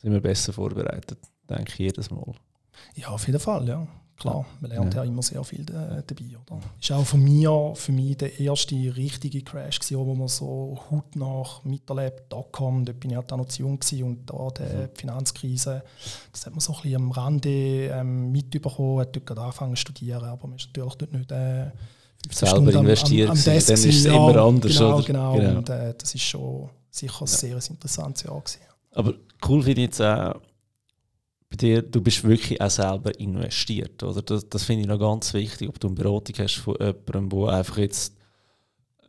Speaker 1: sind wir besser vorbereitet, denke ich jedes Mal.
Speaker 2: Ja, auf jeden Fall, ja. Klar, man lernt ja, ja immer sehr viel dabei. Oder? Ist auch von mir, für mich der erste richtige Crash, gewesen, wo man so Hut nach miterlebt, Dotcom, dort bin ich halt auch noch zu jung gewesen, und da die mhm. Finanzkrise, das hat man so ein bisschen am Rande ähm, mitbekommen, hat dort gerade angefangen zu studieren, aber man ist natürlich dort nicht äh,
Speaker 1: selber investiert, am, am, am Desk dann ist es ja, immer anders.
Speaker 2: Genau,
Speaker 1: oder?
Speaker 2: genau, genau. und äh, das ist schon sicher ein sehr interessantes Jahr gewesen.
Speaker 1: Aber cool finde ich jetzt auch bei dir, du bist wirklich auch selber investiert. Oder? Das, das finde ich noch ganz wichtig, ob du eine Beratung hast von jemandem, der einfach jetzt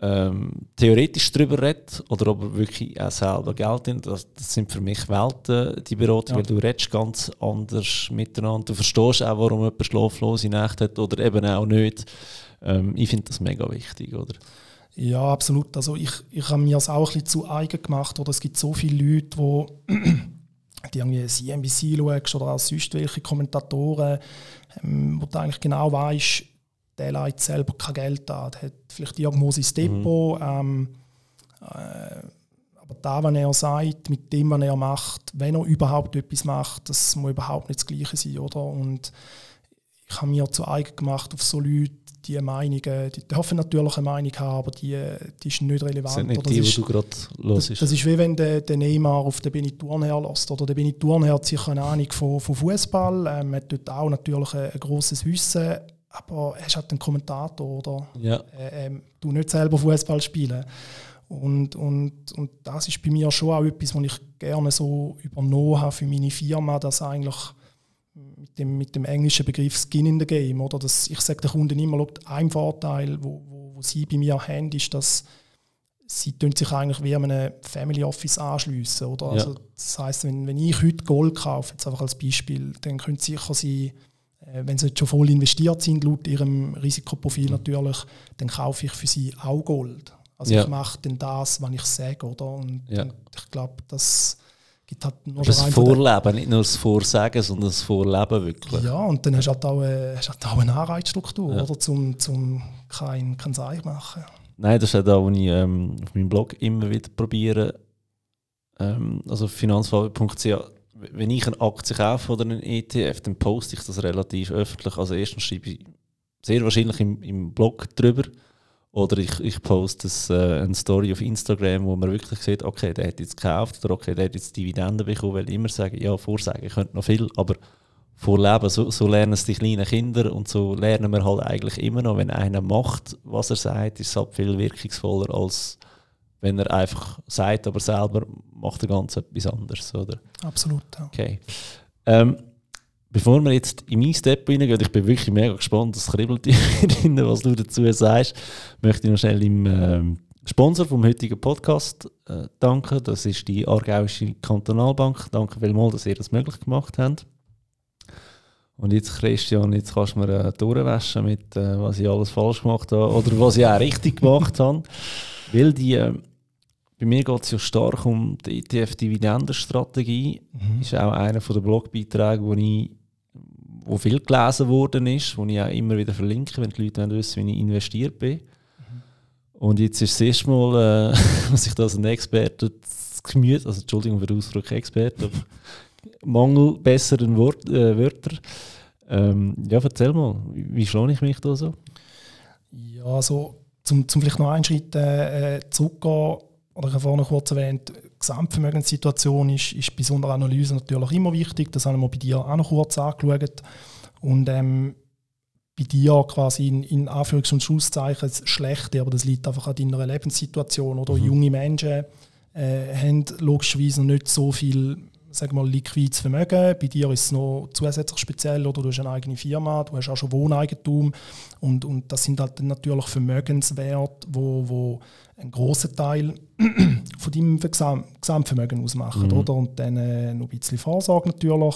Speaker 1: ähm, theoretisch darüber redet oder ob er wirklich auch selber Geld in das, das sind für mich Welten, die Beratung, ja. weil du redest ganz anders miteinander. Du verstehst auch, warum jemand schlaflose Nächte hat oder eben auch nicht. Ähm, ich finde das mega wichtig, oder?
Speaker 2: Ja, absolut. Also ich, ich habe mir das auch ein bisschen zu eigen gemacht. Oder es gibt so viele Leute, die, die irgendwie CNBC schauen oder auch sonst welche Kommentatoren, ähm, wo du eigentlich genau weißt, der leitet selber kein Geld an. Der hat vielleicht irgendwo sein Depot. Mhm. Ähm, äh, aber da, was er sagt, mit dem, was er macht, wenn er überhaupt etwas macht, das muss überhaupt nicht das Gleiche sein. Oder? Und ich habe mir zu eigen gemacht auf so Leute, die Meinungen, die dürfen natürlich eine Meinung haben, aber die, die ist nicht relevant. Das
Speaker 1: nicht die, die du gerade
Speaker 2: los das, das ist wie wenn der, der Neymar auf den Benny Thurnherr lässt. Oder der Benny Thurnherr hat sicher eine Ahnung von, von Fußball, ähm, hat dort auch natürlich ein, ein grosses Wissen, aber er ist halt ein Kommentator, oder?
Speaker 1: Ja.
Speaker 2: Äh, ähm, du nicht selber Fußball spielen. Und, und, und das ist bei mir schon auch etwas, was ich gerne so übernommen habe für meine Firma, dass eigentlich mit dem, mit dem englischen Begriff Skin in the Game. Oder? Das, ich sage den Kunden immer, ein Vorteil, wo, wo, wo sie bei mir haben, ist, dass sie sich eigentlich wie einem Family Office anschliessen. Oder? Ja. Also, das heißt, wenn, wenn ich heute Gold kaufe, jetzt einfach als Beispiel, dann können sie sicher sein, äh, wenn sie jetzt schon voll investiert sind, laut ihrem Risikoprofil mhm. natürlich, dann kaufe ich für sie auch Gold. Also ja. ich mache dann das, was ich sage. Oder? Und, ja. und ich glaube, das
Speaker 1: gibt halt noch das Vorleben, nicht nur das Vorsagen, sondern das Vorleben wirklich.
Speaker 2: Ja, und dann hast du halt auch, äh, hast halt auch eine Anreizstruktur, ja. oder, zum, zum kein, kein Seich machen.
Speaker 1: Nein, das ist auch da, was ich ähm, auf meinem Blog immer wieder probiere. Ähm, also finanzfall.ch wenn ich eine Aktie kaufe oder einen ETF, dann poste ich das relativ öffentlich. Also erstens schreibe ich sehr wahrscheinlich im, im Blog drüber. Oder ich, ich poste äh, eine Story auf Instagram, wo man wirklich sieht, okay, der hat jetzt gekauft oder okay, der hat jetzt Dividenden bekommen, weil ich immer sage, ja, Vorsagen, könnte noch viel, aber vorleben. So, so lernen es die kleinen Kinder und so lernen wir halt eigentlich immer noch, wenn einer macht, was er sagt, ist es halt viel wirkungsvoller, als wenn er einfach sagt, aber selber macht er ganz etwas anderes, oder?
Speaker 2: Absolut, ja.
Speaker 1: Okay. Ähm, bevor wir jetzt in mein Step reingehen, ich bin wirklich mega gespannt, das kribbelt drin, was du dazu sagst, möchte ich noch schnell im ähm, Sponsor vom heutigen Podcast äh, danken. Das ist die Aargauische Kantonalbank. Danke vielmals, dass ihr das möglich gemacht habt. Und jetzt, Christian, jetzt kannst du mir äh, durchwaschen mit, äh, was ich alles falsch gemacht habe oder was ich auch richtig gemacht habe. Weil die, äh, bei mir geht es ja stark um die ETF-Dividendenstrategie. Mhm. ist auch einer der Blogbeiträge, wo, ich, wo viel gelesen worden ist, wo ich auch immer wieder verlinke, wenn die Leute wissen, wie ich investiert bin. Mhm. Und jetzt ist das erste Mal, äh, was ich da als ein Experte das Gemüse, also Entschuldigung für den Ausdruck Experte, aber Mangel besseren Wort, äh, Wörter. Ähm, ja, erzähl mal, wie, schlage ich mich da so?
Speaker 2: Ja, also zum, zum vielleicht noch einen Schritt äh, zurückgehen, oder ich habe vorhin kurz erwähnt, Gesamtvermögenssituation ist, ist bei so einer Analyse natürlich immer wichtig. Das haben wir bei dir auch noch kurz angeschaut. Und ähm, bei dir quasi in, in Anführungs- und Schlusszeichen das Schlechte, aber das liegt einfach an deiner Lebenssituation. Oder mhm. junge Menschen äh, haben logischerweise noch nicht so viel sag mal, liquides Vermögen. Bei dir ist es noch zusätzlich speziell, oder du hast eine eigene Firma, du hast auch schon Wohneigentum und, und das sind halt natürlich Vermögenswerte, wo, wo einen grossen Teil von deinem Gesam Gesamtvermögen ausmachen. Mhm. Oder? Und dann äh, noch ein bisschen Vorsorge natürlich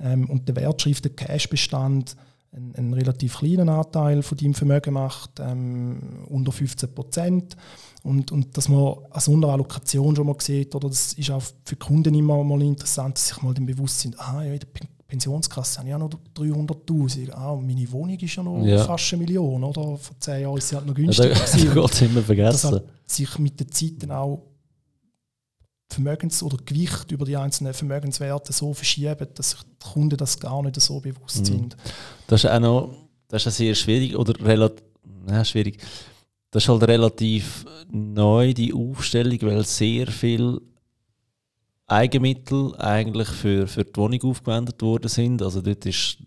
Speaker 2: ähm, und der Wertschrift, der Cashbestand, einen, einen relativ kleinen Anteil von deinem Vermögen macht, ähm, unter 15 Prozent. Und, und dass man an so einer Allokation schon mal sieht, oder das ist auch für Kunden immer mal interessant, dass sich mal dem bewusst sind, ah, ja, in der Pensionskasse habe ich auch noch 300'000, ah, meine Wohnung ist ja noch ja. fast eine Million, oder? Vor zehn Jahren ist sie halt noch günstiger. Ja,
Speaker 1: das geht immer vergessen. Dass halt
Speaker 2: sich mit der Zeit dann auch Vermögens- oder Gewicht über die einzelnen Vermögenswerte so verschieben, dass sich die Kunden das gar nicht so bewusst mhm. sind.
Speaker 1: Das ist auch noch das ist sehr schwierig oder relativ schwierig das ist halt relativ neu, die Aufstellung, weil sehr viel Eigenmittel eigentlich für, für die Wohnung aufgewendet worden sind. Also dort ist,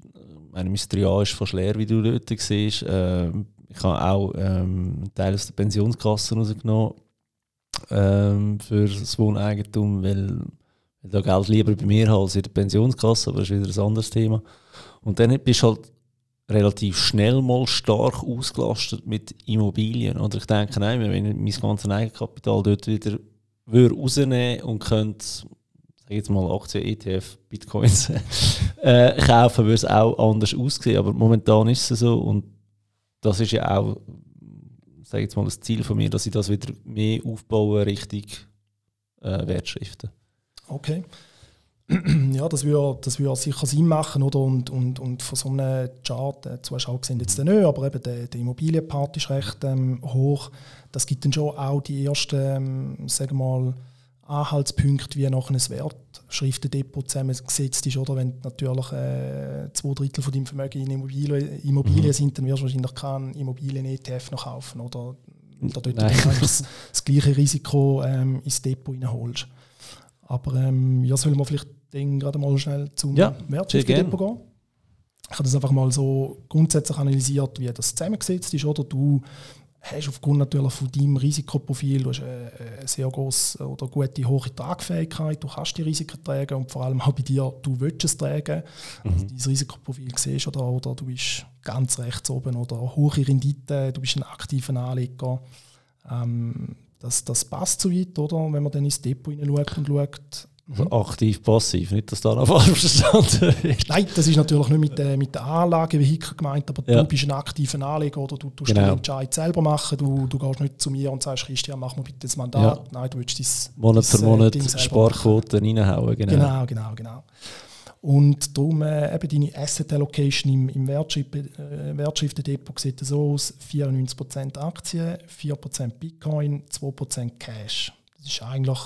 Speaker 1: meine Mysteria ist fast leer, wie du dort siehst. Ähm, ich habe auch ähm, einen Teil aus der Pensionskasse rausgenommen ähm, für das Wohneigentum, weil, weil da Geld lieber bei mir als in der Pensionskasse, aber das ist wieder ein anderes Thema. Und dann bist du halt relativ schnell mal stark ausgelastet mit Immobilien. Oder ich denke, nein, wenn ich mein ganzes Eigenkapital dort wieder würde rausnehmen und könnte, sag jetzt mal Aktien, ETF, Bitcoins äh, kaufen, würde es auch anders aussehen. Aber momentan ist es so und das ist ja auch, sag jetzt mal, das Ziel von mir, dass ich das wieder mehr aufbaue richtig äh, Wertschriften.
Speaker 2: Okay ja, das würde, das würde sicher Sinn machen. Oder? Und, und, und von so einem Chart, äh, Zuschauer sehen jetzt nicht, aber eben der, der Immobilienpart ist recht ähm, hoch. Das gibt dann schon auch die ersten, ähm, sagen wir mal, Anhaltspunkte, wie noch ein Wertschriftendepot zusammengesetzt ist. Oder? Wenn natürlich äh, zwei Drittel von deinem Vermögen in Immobilien, Immobilien mhm. sind, dann wirst du wahrscheinlich keinen Immobilien-ETF noch kaufen. Oder, oder dort das, das gleiche Risiko ähm, ins Depot reinholst. Aber ähm, ja, sollen wir vielleicht dann gerade mal schnell zum
Speaker 1: ja,
Speaker 2: Wertschriftendepot gehen? Ich habe das einfach mal so grundsätzlich analysiert, wie das zusammengesetzt ist. Oder du hast aufgrund natürlich von deinem Risikoprofil du hast eine, eine sehr große oder gute hohe Tragfähigkeit, du kannst die Risiken tragen und vor allem auch bei dir, du willst es tragen. Mhm. Also dein Risikoprofil siehst oder, oder du bist ganz rechts oben oder hohe Rendite, du bist ein aktiver Anleger. Ähm, das, das passt so weit, oder? Wenn man dann ins Depot hineinschaut und schaut.
Speaker 1: Also aktiv, passiv, nicht, dass da noch falsch verstanden
Speaker 2: wird. Nein, das ist natürlich nicht mit der, mit der Anlagevehikel gemeint, aber ja. du bist ein aktiver Anleger oder du tust genau. den Entscheid selber machen. Du, du gehst nicht zu mir und sagst, Christian, mach mal bitte das Mandat. Ja. Nein, du willst dein
Speaker 1: Monat für Monat Sparquote reinhauen.
Speaker 2: Genau. genau, genau, genau. Und darum äh, eben deine Asset Allocation im, im äh, Wertschriftendepot sieht so aus: 94% Aktien, 4% Bitcoin, 2% Cash. Das ist eigentlich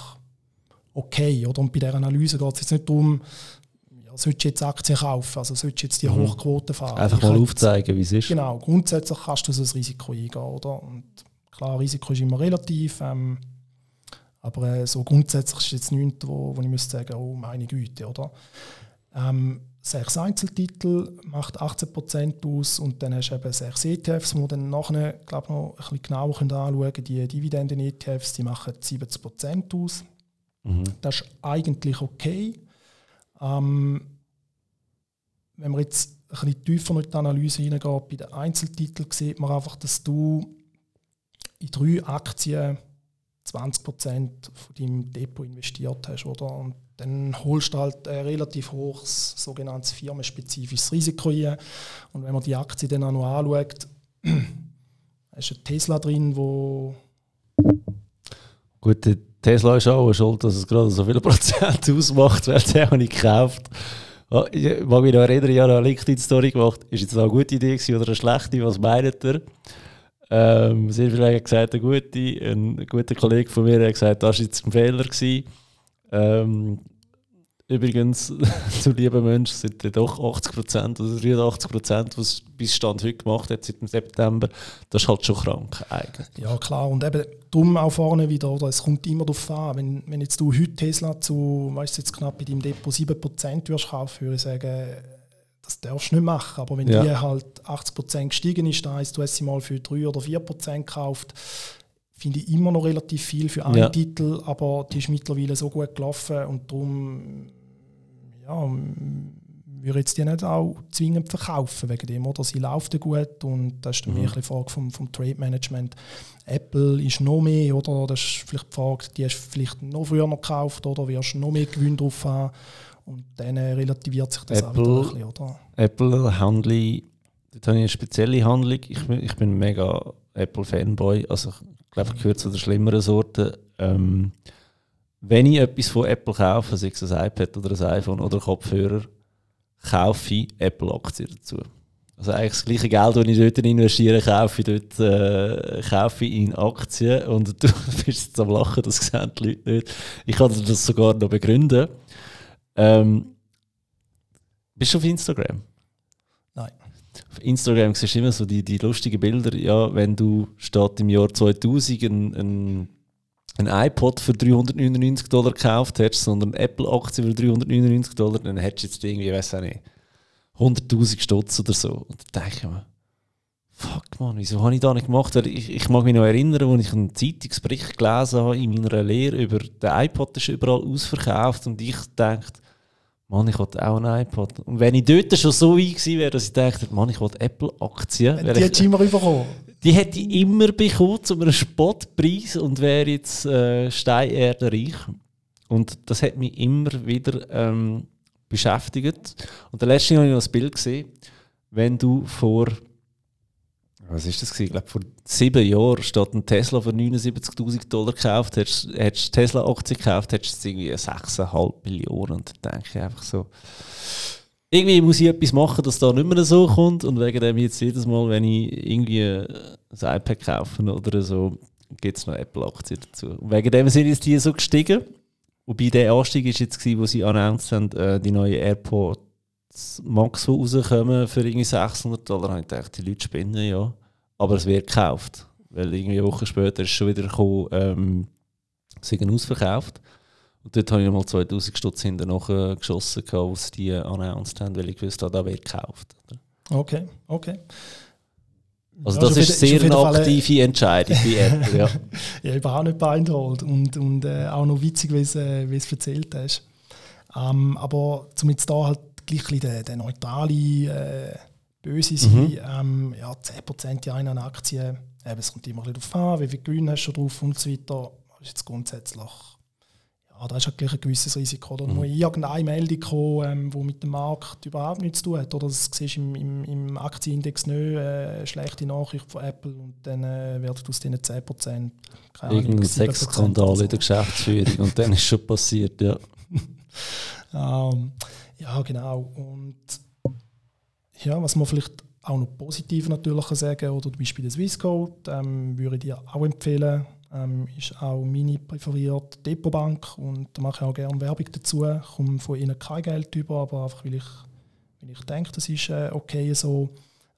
Speaker 2: okay. Oder? Und bei dieser Analyse geht es jetzt nicht darum, ja, sollst du jetzt Aktien kaufen, also sollst du jetzt die mhm. Hochquote fahren.
Speaker 1: Einfach mal aufzeigen, wie es ist.
Speaker 2: Genau, grundsätzlich kannst du so ein Risiko eingehen. Oder? Und klar, Risiko ist immer relativ. Ähm, aber äh, so grundsätzlich ist jetzt nichts, wo, wo ich müsste sagen, oh meine Güte, oder? Ähm, sechs Einzeltitel macht 18% aus und dann hast du eben sechs ETFs, die dann nachher glaub, noch ein bisschen genauer anschauen können. Die Dividenden-ETFs die machen 70% aus. Mhm. Das ist eigentlich okay. Ähm, wenn man jetzt ein bisschen tiefer in die Analyse hineingeht, bei den Einzeltiteln sieht man einfach, dass du in drei Aktien 20% von deinem Depot investiert hast. Oder? Und dann holst du halt ein relativ hohes sogenanntes firmenspezifisches Risiko ein. Und wenn man die Aktie dann auch noch anschaut, ist ein Tesla drin, wo
Speaker 1: Gut, Tesla ist auch schuld, dass es gerade so viele Prozent ausmacht, weil der habe ich gekauft. Ich mag mich noch erinnern, ich habe eine LinkedIn-Story gemacht. Ist jetzt eine gute Idee oder eine schlechte? Was meint ihr? Ähm, sehr viele haben gesagt, eine gute. Ein guter Kollege von mir hat gesagt, das war jetzt ein Fehler. Ähm, übrigens, zu lieben Menschen sind ja doch 80% oder 83%, was bis Stand heute gemacht hat, seit dem September. Das ist halt schon krank eigentlich.
Speaker 2: Ja klar, und eben darum auch vorne wieder, oder? es kommt immer darauf an, wenn, wenn jetzt du heute Tesla zu, weißt jetzt knapp in deinem Depot 7% würdest kaufen, würde ich sagen, das darfst du nicht machen. Aber wenn ja. die halt 80% gestiegen ist, dann heißt, du hast sie mal für 3 oder 4% gekauft, finde ich immer noch relativ viel für einen ja. Titel, aber die ist mittlerweile so gut gelaufen und darum ja, würde jetzt die nicht auch zwingend verkaufen wegen dem, oder? Sie laufen gut und das ist dann mhm. eine Frage vom, vom Trade Management. Apple ist noch mehr, oder? Das ist vielleicht die Frage, die hast du vielleicht noch früher noch gekauft, oder? Wirst du noch mehr Gewinn drauf haben? Und dann relativiert sich das
Speaker 1: Apple,
Speaker 2: auch
Speaker 1: ein bisschen, oder? Apple handle, dort habe ich eine spezielle Handlung. Ich bin, ich bin mega Apple-Fanboy, also ich glaube, ich gehöre zu der schlimmeren Sorte. Ähm, wenn ich etwas von Apple kaufe, sei es ein iPad oder ein iPhone oder Kopfhörer, kaufe ich Apple-Aktien dazu. Also eigentlich das gleiche Geld, das ich dort investiere, kaufe ich dort äh, kaufe ich in Aktien. Und du bist jetzt am Lachen, das sehen die Leute nicht. Ich kann dir das sogar noch begründen. Ähm, bist du auf Instagram?
Speaker 2: Nein.
Speaker 1: Auf Instagram siehst du immer so die, die lustigen Bilder. Ja, wenn du statt im Jahr 2000 ein, ein ein iPod für 399 Dollar gekauft hättest, sondern Apple-Aktie für 399 Dollar, dann hättest du jetzt irgendwie, weiß ich nicht, 100.000 Stutz oder so. Und dann denke ich mir, fuck man, wieso habe ich das nicht gemacht? Weil ich, ich mag mich noch erinnern, als ich einen Zeitungsbericht gelesen habe in meiner Lehre über den iPod, ist überall ausverkauft und ich dachte, Mann, ich wollte auch ein iPod. Und wenn ich dort schon so weit gewesen wäre, dass ich dachte, Mann, ich wollte Apple-Aktien.
Speaker 2: Die hättest du immer bekommen.
Speaker 1: Die hätte ich immer bekommen zu einem Spottpreis und wäre jetzt äh, steinerdenreich. Und das hat mich immer wieder ähm, beschäftigt. Und der letzte habe ich noch ein Bild gesehen, wenn du vor was ist das? Ich glaube, vor sieben Jahren statt ein Tesla für 79.000 Dollar gekauft, hättest du Tesla-Aktie gekauft, hättest du irgendwie 6,5 Millionen. Und dann denke ich einfach so, irgendwie muss ich etwas machen, dass da nicht mehr so kommt. Und wegen dem jetzt jedes Mal, wenn ich irgendwie ein iPad kaufe oder so, gibt es noch Apple-Aktien dazu. Und wegen dem sind jetzt die so gestiegen. Wobei der Anstieg ist jetzt wo sie announced haben, äh, die neue AirPods Max, die rauskommen für irgendwie 600 Dollar. habe ich gedacht, die Leute spinnen ja. Aber es wird gekauft. Weil irgendwie eine Woche später ist schon wieder gekommen, ähm, ausverkauft. Und dort habe ich mal 2000 Stutz hinterher geschossen, als die announced haben, weil ich wusste, da wird gekauft.
Speaker 2: Okay, okay.
Speaker 1: Also das ja, ist sehr eine aktive Entscheidung bei Apple, ja.
Speaker 2: ja, überhaupt nicht beeindruckt und, und äh, auch noch witzig, wie du äh, es erzählt hast. Ähm, aber jetzt da halt gleich der, der neutrale äh, Böse sein, mhm. ähm, ja, 10% in einer Aktie, eben, es kommt immer ein bisschen darauf an, wie viel Gewinn hast du drauf und so weiter. Das ist jetzt grundsätzlich ja, da ist halt gleich ein gewisses Risiko. Oder mhm. muss irgendeine Meldung kommen, ähm, die mit dem Markt überhaupt nichts zu tun hat. Oder das siehst du im, im, im Aktienindex nicht, äh, schlechte Nachricht von Apple und dann äh, wird aus diesen 10%
Speaker 1: keine Irgendein Sexskandal so. in der Geschäftsführung und dann ist schon passiert, ja.
Speaker 2: ähm, ja, genau. Und ja, was man vielleicht auch noch positiv natürlich sagen oder zum Beispiel der Swissquote ähm, würde ich dir auch empfehlen, ähm, ist auch meine präferierte Depotbank und da mache ich auch gerne Werbung dazu. Ich komme von ihnen kein Geld über, aber einfach weil ich, weil ich denke, das ist äh, okay so.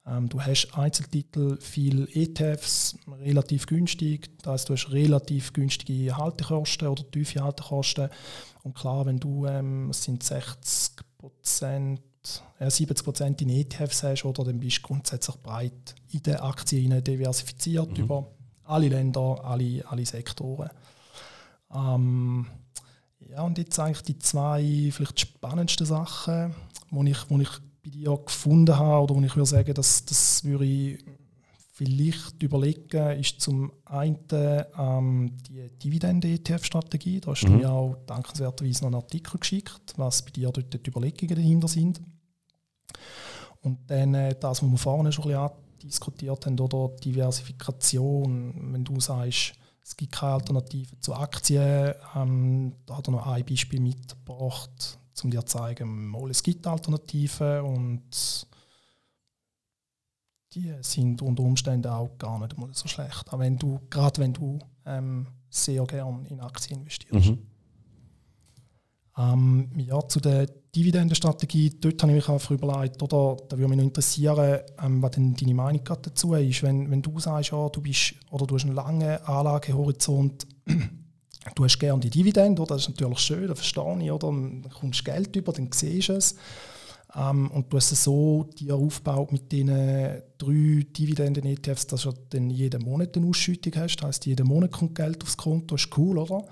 Speaker 2: Ähm, du hast Einzeltitel, viel ETFs, relativ günstig. Das heißt, du hast relativ günstige Haltekosten oder tiefe Haltekosten. Und klar, wenn du, ähm, es sind 60 Prozent, äh, 70 Prozent in ETFs hast, oder dann bist du grundsätzlich breit in den Aktien diversifiziert mhm. über alle Länder, alle, alle Sektoren. Ähm, ja, und jetzt eigentlich die zwei vielleicht spannendsten Sachen, die ich, wo ich bei dir gefunden habe, oder wo ich würde sagen, dass das würde ich vielleicht überlegen, ist zum einen ähm, die Dividende-ETF-Strategie. Da hast mhm. du mir auch dankenswerterweise noch einen Artikel geschickt, was bei dir dort die Überlegungen dahinter sind. Und dann äh, das, was wir vorne schon ein bisschen diskutiert haben, oder Diversifikation, wenn du sagst, es gibt keine Alternative zu Aktien, ähm, da hat er noch ein Beispiel mitgebracht, um dir zu zeigen, mal, es gibt Alternativen und die sind unter Umständen auch gar nicht mal so schlecht. Auch wenn du, gerade wenn du ähm, sehr gerne in Aktien investierst. Mhm. Ähm, ja, zu der Dividendenstrategie, dort habe ich mich einfach überlegt, oder, da würde mich noch interessieren, ähm, was denn deine Meinung dazu ist. Wenn, wenn du sagst, ja, du, bist, oder du hast einen langen Anlagehorizont, du hast gerne die Dividende, oder? das ist natürlich schön, das verstehe ich, oder? dann kommst du Geld über, dann siehst du es. Ähm, und du hast es so dir aufgebaut mit diesen drei Dividenden-ETFs, dass du dann jeden Monat eine Ausschüttung hast. Das heisst, jeden Monat kommt Geld aufs Konto, ist cool, oder?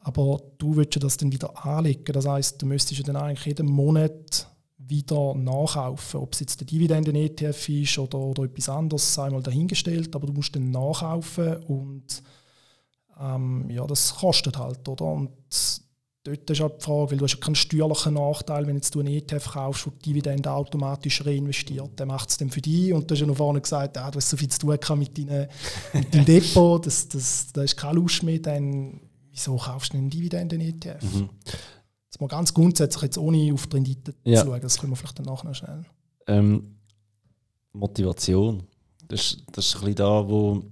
Speaker 2: Aber du willst das dann wieder anlegen. Das heißt, du müsstest dann eigentlich jeden Monat wieder nachkaufen. Ob es jetzt der Dividenden-ETF ist oder, oder etwas anderes, sei mal dahingestellt, aber du musst dann nachkaufen und ähm, ja, das kostet halt, oder? Und dort ist auch die Frage, weil du hast ja keinen steuerlichen Nachteil, wenn jetzt du einen ETF kaufst und die Dividende automatisch reinvestiert, dann macht es dann für dich. Und du hast ja noch vorne gesagt, ah, du hast so viel zu tun mit, deinem mit Depot, das, das, da ist keine Lust mehr, dann wieso kaufst du einen Dividenden-ETF? Mhm. Jetzt mal ganz grundsätzlich, jetzt ohne auf die Rendite ja. zu schauen, das können wir vielleicht danach noch schnell.
Speaker 1: Ähm, Motivation, das, ist, das ist ein bisschen da, wo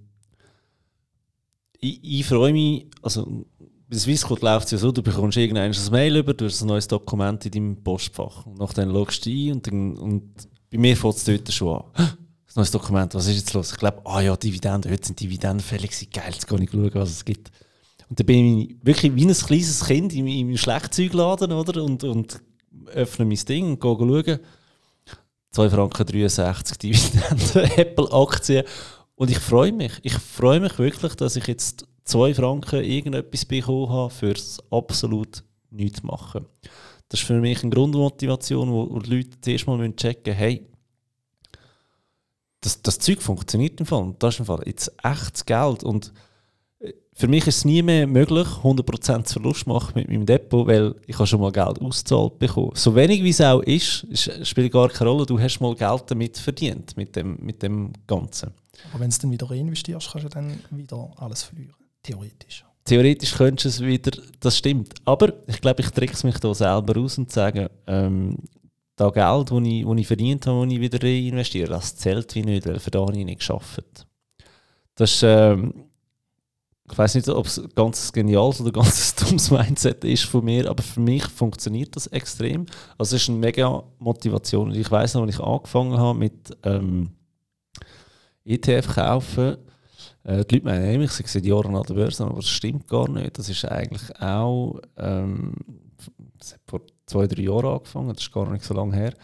Speaker 1: ich, ich freue mich, also bei Swissquote läuft es ja so, du bekommst irgendein Mail über, du hast ein neues Dokument in deinem Postfach. Und nachher loggst du ein und, dann, und bei mir fängt es dort schon an. Das neues Dokument, was ist jetzt los? Ich glaube, ah ja, Dividenden, heute sind Dividenden fällig, geil, jetzt kann ich schauen, was es gibt. Und dann bin ich wirklich wie ein kleines Kind in meinem Schlechtzeugladen, oder? Und, und öffne mein Ding und gehe schauen. 2 Franken 63 Dividenden, Apple-Aktien. Und ich freue mich. Ich freue mich wirklich, dass ich jetzt 2 Franken irgendetwas bekommen habe, fürs absolut nichts machen. Das ist für mich eine Grundmotivation, wo, die Leute zuerst mal checken müssen, hey, das, das Zeug funktioniert im Fall. Das ist im Fall jetzt echtes Geld. Und äh, für mich ist es nie mehr möglich, 100% Verlust zu machen mit meinem Depot, weil ich habe schon mal Geld ausgezahlt bekommen. So wenig wie es auch ist, spielt gar keine Rolle. Du hast mal Geld damit verdient, mit dem, mit dem Ganzen.
Speaker 2: Aber wenn du dann wieder reinvestierst, kannst du dann wieder alles verlieren. Theoretisch.
Speaker 1: Theoretisch könntest du es wieder, das stimmt. Aber ich glaube, ich trickse mich da selber aus und sage, ähm, das Geld, das ich, ich verdient habe, das ich wieder reinvestiere, das zählt wie nicht, weil für das habe ich nicht geschafft. Das ist, ähm, ich weiß nicht, ob es ein ganz geniales oder ganz dummes Mindset ist von mir, aber für mich funktioniert das extrem. Also es ist eine mega Motivation. Ich weiß noch, als ich angefangen habe mit ähm, ETF kaufen, äh, die Leute meinen, ich sei seit Jahren an der Börse, aber das stimmt gar nicht. Das ist eigentlich auch ähm, das hat vor zwei, drei Jahren angefangen, das ist gar nicht so lange her.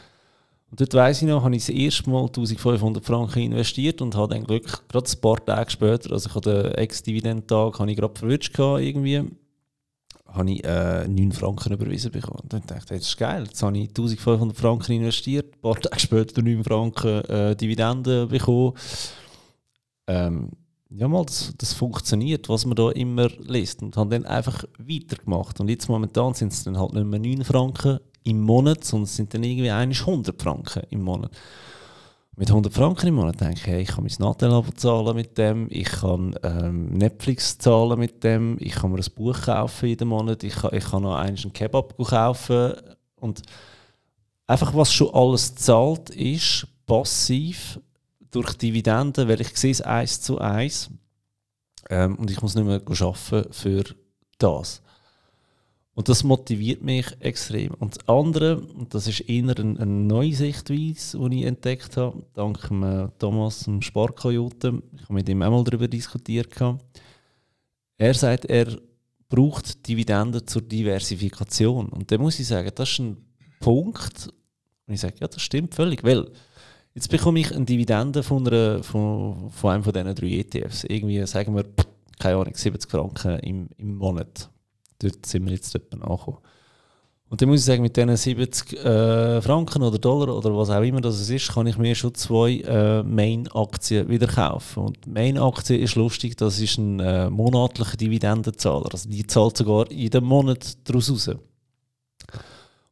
Speaker 1: Und dort weiss ich noch, habe ich das erste Mal 1500 Franken investiert und habe dann Glück, gerade ein paar Tage später, also ich hatte den Ex-Dividend-Tag, habe ich gerade verwünscht irgendwie, habe ich äh, 9 Franken überwiesen bekommen. Und dann dachte ich, das ist geil, jetzt habe ich 1500 Franken investiert, ein paar Tage später 9 Franken äh, Dividenden bekommen. Ähm, ja mal, das, das funktioniert, was man da immer liest. Und haben dann einfach weitergemacht. Und jetzt momentan sind es dann halt nicht mehr 9 Franken im Monat, sondern es sind dann irgendwie 100 Franken im Monat. Mit 100 Franken im Monat denke ich, hey, ich kann mein Nattel zahlen mit dem, ich kann ähm, Netflix zahlen mit dem, ich kann mir ein Buch kaufen jeden Monat, ich kann, ich kann noch einen Kebab kaufen und einfach was schon alles zahlt ist, passiv durch Dividenden, weil ich sehe es eins zu eins ähm, und ich muss nicht mehr arbeiten für das. Und das motiviert mich extrem. Und das andere, und das ist eher eine, eine neue Sichtweise, die ich entdeckt habe, dank Thomas, dem Sparkojoten, ich habe mit ihm einmal darüber diskutiert. Er sagt, er braucht Dividenden zur Diversifikation. Und da muss ich sagen, das ist ein Punkt, und ich sage, ja, das stimmt völlig, weil jetzt bekomme ich eine Dividende von, einer, von, von einem von diesen drei ETFs. Irgendwie, sagen wir, keine Ahnung, 70 Franken im, im Monat. Dort sind wir jetzt etwa angekommen. Und dann muss ich sagen, mit diesen 70 äh, Franken oder Dollar oder was auch immer das ist, kann ich mir schon zwei äh, Main-Aktien wieder kaufen. Und Main-Aktie ist lustig, das ist ein äh, monatlicher Dividendenzahler. Also die zahlt sogar jeden Monat daraus raus.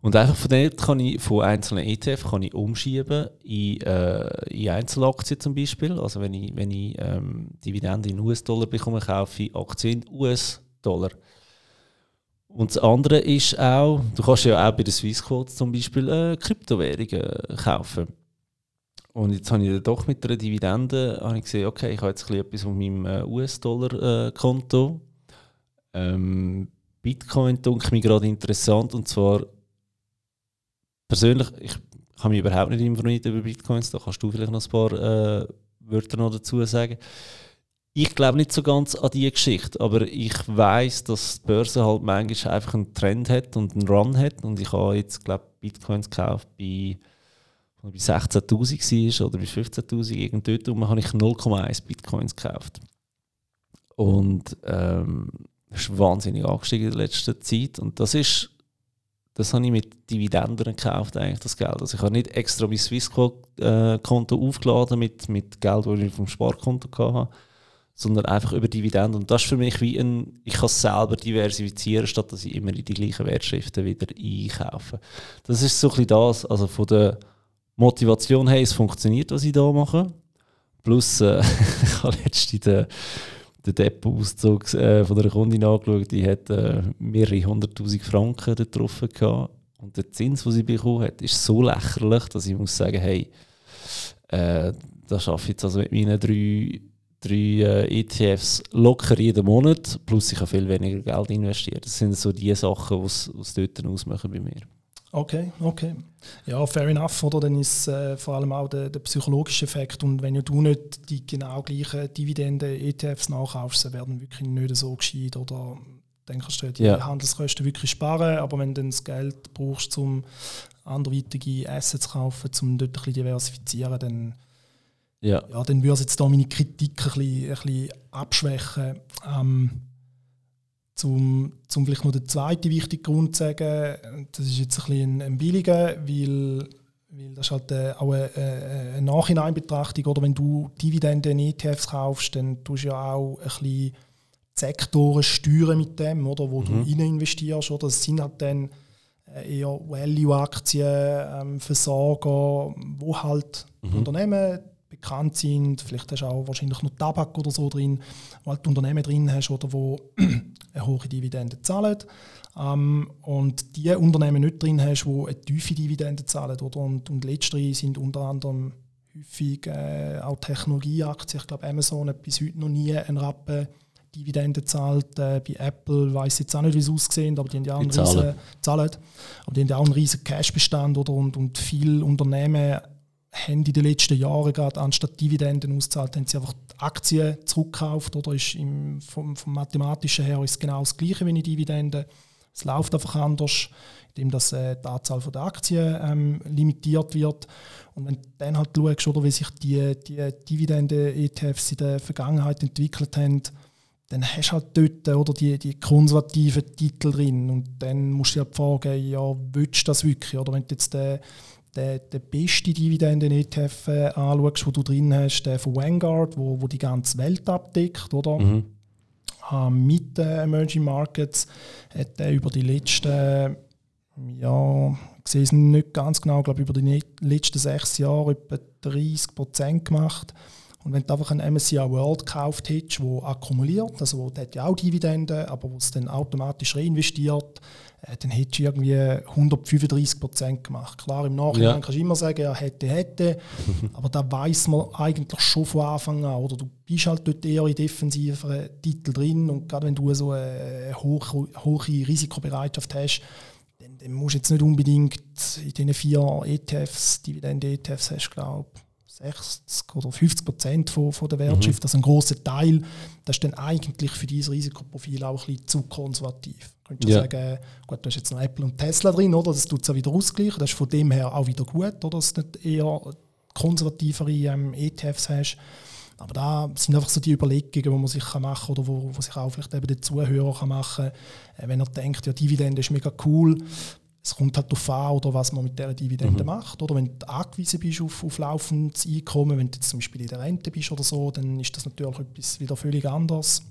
Speaker 1: Und einfach von dort kann ich von einzelnen ETF kann ich umschieben in, äh, in Einzelaktien zum Beispiel. Also wenn ich, wenn ich ähm, Dividende in US-Dollar bekomme, kaufe ich Aktien in US-Dollar. Und das andere ist auch, du kannst ja auch bei den Swissquotes zum Beispiel äh, Kryptowährungen kaufen. Und jetzt habe ich dann doch mit einer Dividende habe ich gesehen, okay, ich habe jetzt etwas auf meinem äh, US-Dollar-Konto. Ähm, Bitcoin denke mir gerade interessant und zwar persönlich, ich habe mich überhaupt nicht informiert über Bitcoins, da kannst du vielleicht noch ein paar äh, Wörter noch dazu sagen. Ich glaube nicht so ganz an diese Geschichte, aber ich weiß, dass die Börse halt manchmal einfach einen Trend hat und einen Run hat. Und ich habe jetzt, glaube Bitcoins gekauft bei, bei 16.000 war oder bei 15.000 irgend dort und habe ich 0,1 Bitcoins gekauft. Und ähm, das ist wahnsinnig angestiegen in der letzten Zeit. Und das ist, das habe ich mit Dividenden gekauft, eigentlich, das Geld. Also ich habe nicht extra mein Swissquote-Konto aufgeladen mit, mit Geld, das ich vom Sparkonto hatte sondern einfach über Dividenden. Und das ist für mich wie ein, ich kann es selber diversifizieren, statt dass ich immer in die gleichen Wertschriften wieder einkaufe. Das ist so ein bisschen das, also von der Motivation her, es funktioniert, was ich da mache. Plus, äh, ich habe letztens den, den Depot-Auszug äh, von einer Kundin angeschaut, die hat äh, mehrere hunderttausend Franken dort drauf gehabt. Und der Zins, den sie bekommen hat, ist so lächerlich, dass ich muss sagen, hey, äh, da schaffe ich jetzt also mit meinen drei drei äh, ETFs locker jeden Monat, plus ich habe viel weniger Geld investiert. Das sind so die Sachen, die es dort ausmachen bei mir.
Speaker 2: Okay, okay. Ja, fair enough, oder? Dann ist äh, vor allem auch der, der, psychologische Effekt. Und wenn du nicht die genau gleichen Dividenden-ETFs nachkaufst, dann werden wirklich nicht so gescheit oder dann kannst du die ja. Handelskosten wirklich sparen. Aber wenn du dann das Geld brauchst, um anderweitige Assets zu kaufen, um dort ein bisschen diversifizieren, dann ja. ja dann würde ich jetzt da meine Kritik ein bisschen, ein bisschen abschwächen. Ähm, zum, zum vielleicht noch den zweiten wichtigen Grund zu sagen, das ist jetzt ein bisschen ein, billiger, weil, weil das ist halt äh, auch eine, eine Nachhineinbetrachtung. Oder wenn du Dividenden in ETFs kaufst, dann tust du ja auch ein bisschen Sektoren steuern mit dem, oder, wo mhm. du rein investierst. Oder? Das sind halt dann äh, eher Value-Aktien, ähm, Versorger, wo halt mhm. Unternehmen bekannt sind. Vielleicht hast du auch wahrscheinlich noch Tabak oder so drin, wo halt Unternehmen drin hast oder wo eine hohe Dividende zahlen. Ähm, und die Unternehmen nicht drin hast, die eine tiefe Dividende zahlen. Oder? Und, und letztere sind unter anderem häufig äh, auch Technologieaktien. Ich glaube, Amazon hat bis heute noch nie einen Rappen Dividende zahlt. Äh, bei Apple weiß ich jetzt auch nicht, wie es aussieht, aber die haben ja auch einen riesen, zahlen. Aber die haben ja auch einen riesen Cashbestand oder? Und, und viele Unternehmen haben in den letzten Jahren gerade anstatt Dividenden auszahlt, haben sie einfach Aktien zurückgekauft oder ist im, vom, vom Mathematischen her ist genau das Gleiche wie eine Dividende. Es läuft einfach anders, indem dass, äh, die Anzahl der Aktien ähm, limitiert wird. Und wenn du dann halt schaust, oder, wie sich die, die Dividenden-ETFs in der Vergangenheit entwickelt haben, dann hast du halt dort oder, die, die konservativen Titel drin. Und dann musst du dir halt fragen, ja, willst du das wirklich? Oder wenn du jetzt den den, den besten Dividenden-ETF äh, anschaust, den du drin hast, der von Vanguard, wo, wo die ganze Welt abdeckt, oder? Mhm. Äh, mit den Emerging Markets hat er über die letzten, ja, ich sehe es nicht ganz genau, glaube über die letzten sechs Jahre etwa 30 Prozent gemacht. Und wenn du einfach einen MSCI World gekauft hättest, der akkumuliert, also der hat ja auch Dividenden, aber wo es dann automatisch reinvestiert, äh, dann hättest du irgendwie 135 Prozent gemacht. Klar, im Nachhinein ja. kannst du immer sagen, ja, hätte, hätte, aber da weiß man eigentlich schon von Anfang an. Oder du bist halt dort eher in defensiveren Titel drin und gerade wenn du so eine hohe, hohe Risikobereitschaft hast, dann musst du jetzt nicht unbedingt in diesen vier ETFs, Dividende-ETFs hast, glaube 60 oder 50 Prozent von, von der Wertschrift, mhm. also ein großer Teil, das ist dann eigentlich für dieses Risikoprofil auch ein bisschen zu konservativ. Könntest ja. sagen, gut, du hast jetzt noch Apple und Tesla drin, oder? Das tut es ja wieder ausgleichen. Das ist von dem her auch wieder gut, oder? Dass du nicht eher konservativere ähm, ETFs hast. Aber da sind einfach so die Überlegungen, die man sich machen kann oder wo, wo sich auch vielleicht eben der Zuhörer kann machen kann. Äh, wenn er denkt, ja, Dividende ist mega cool, es kommt halt darauf an, oder was man mit dieser Dividende mhm. macht. Oder wenn du angewiesen bist auf, auf laufendes Einkommen, wenn du jetzt zum Beispiel in der Rente bist oder so, dann ist das natürlich etwas wieder völlig anders.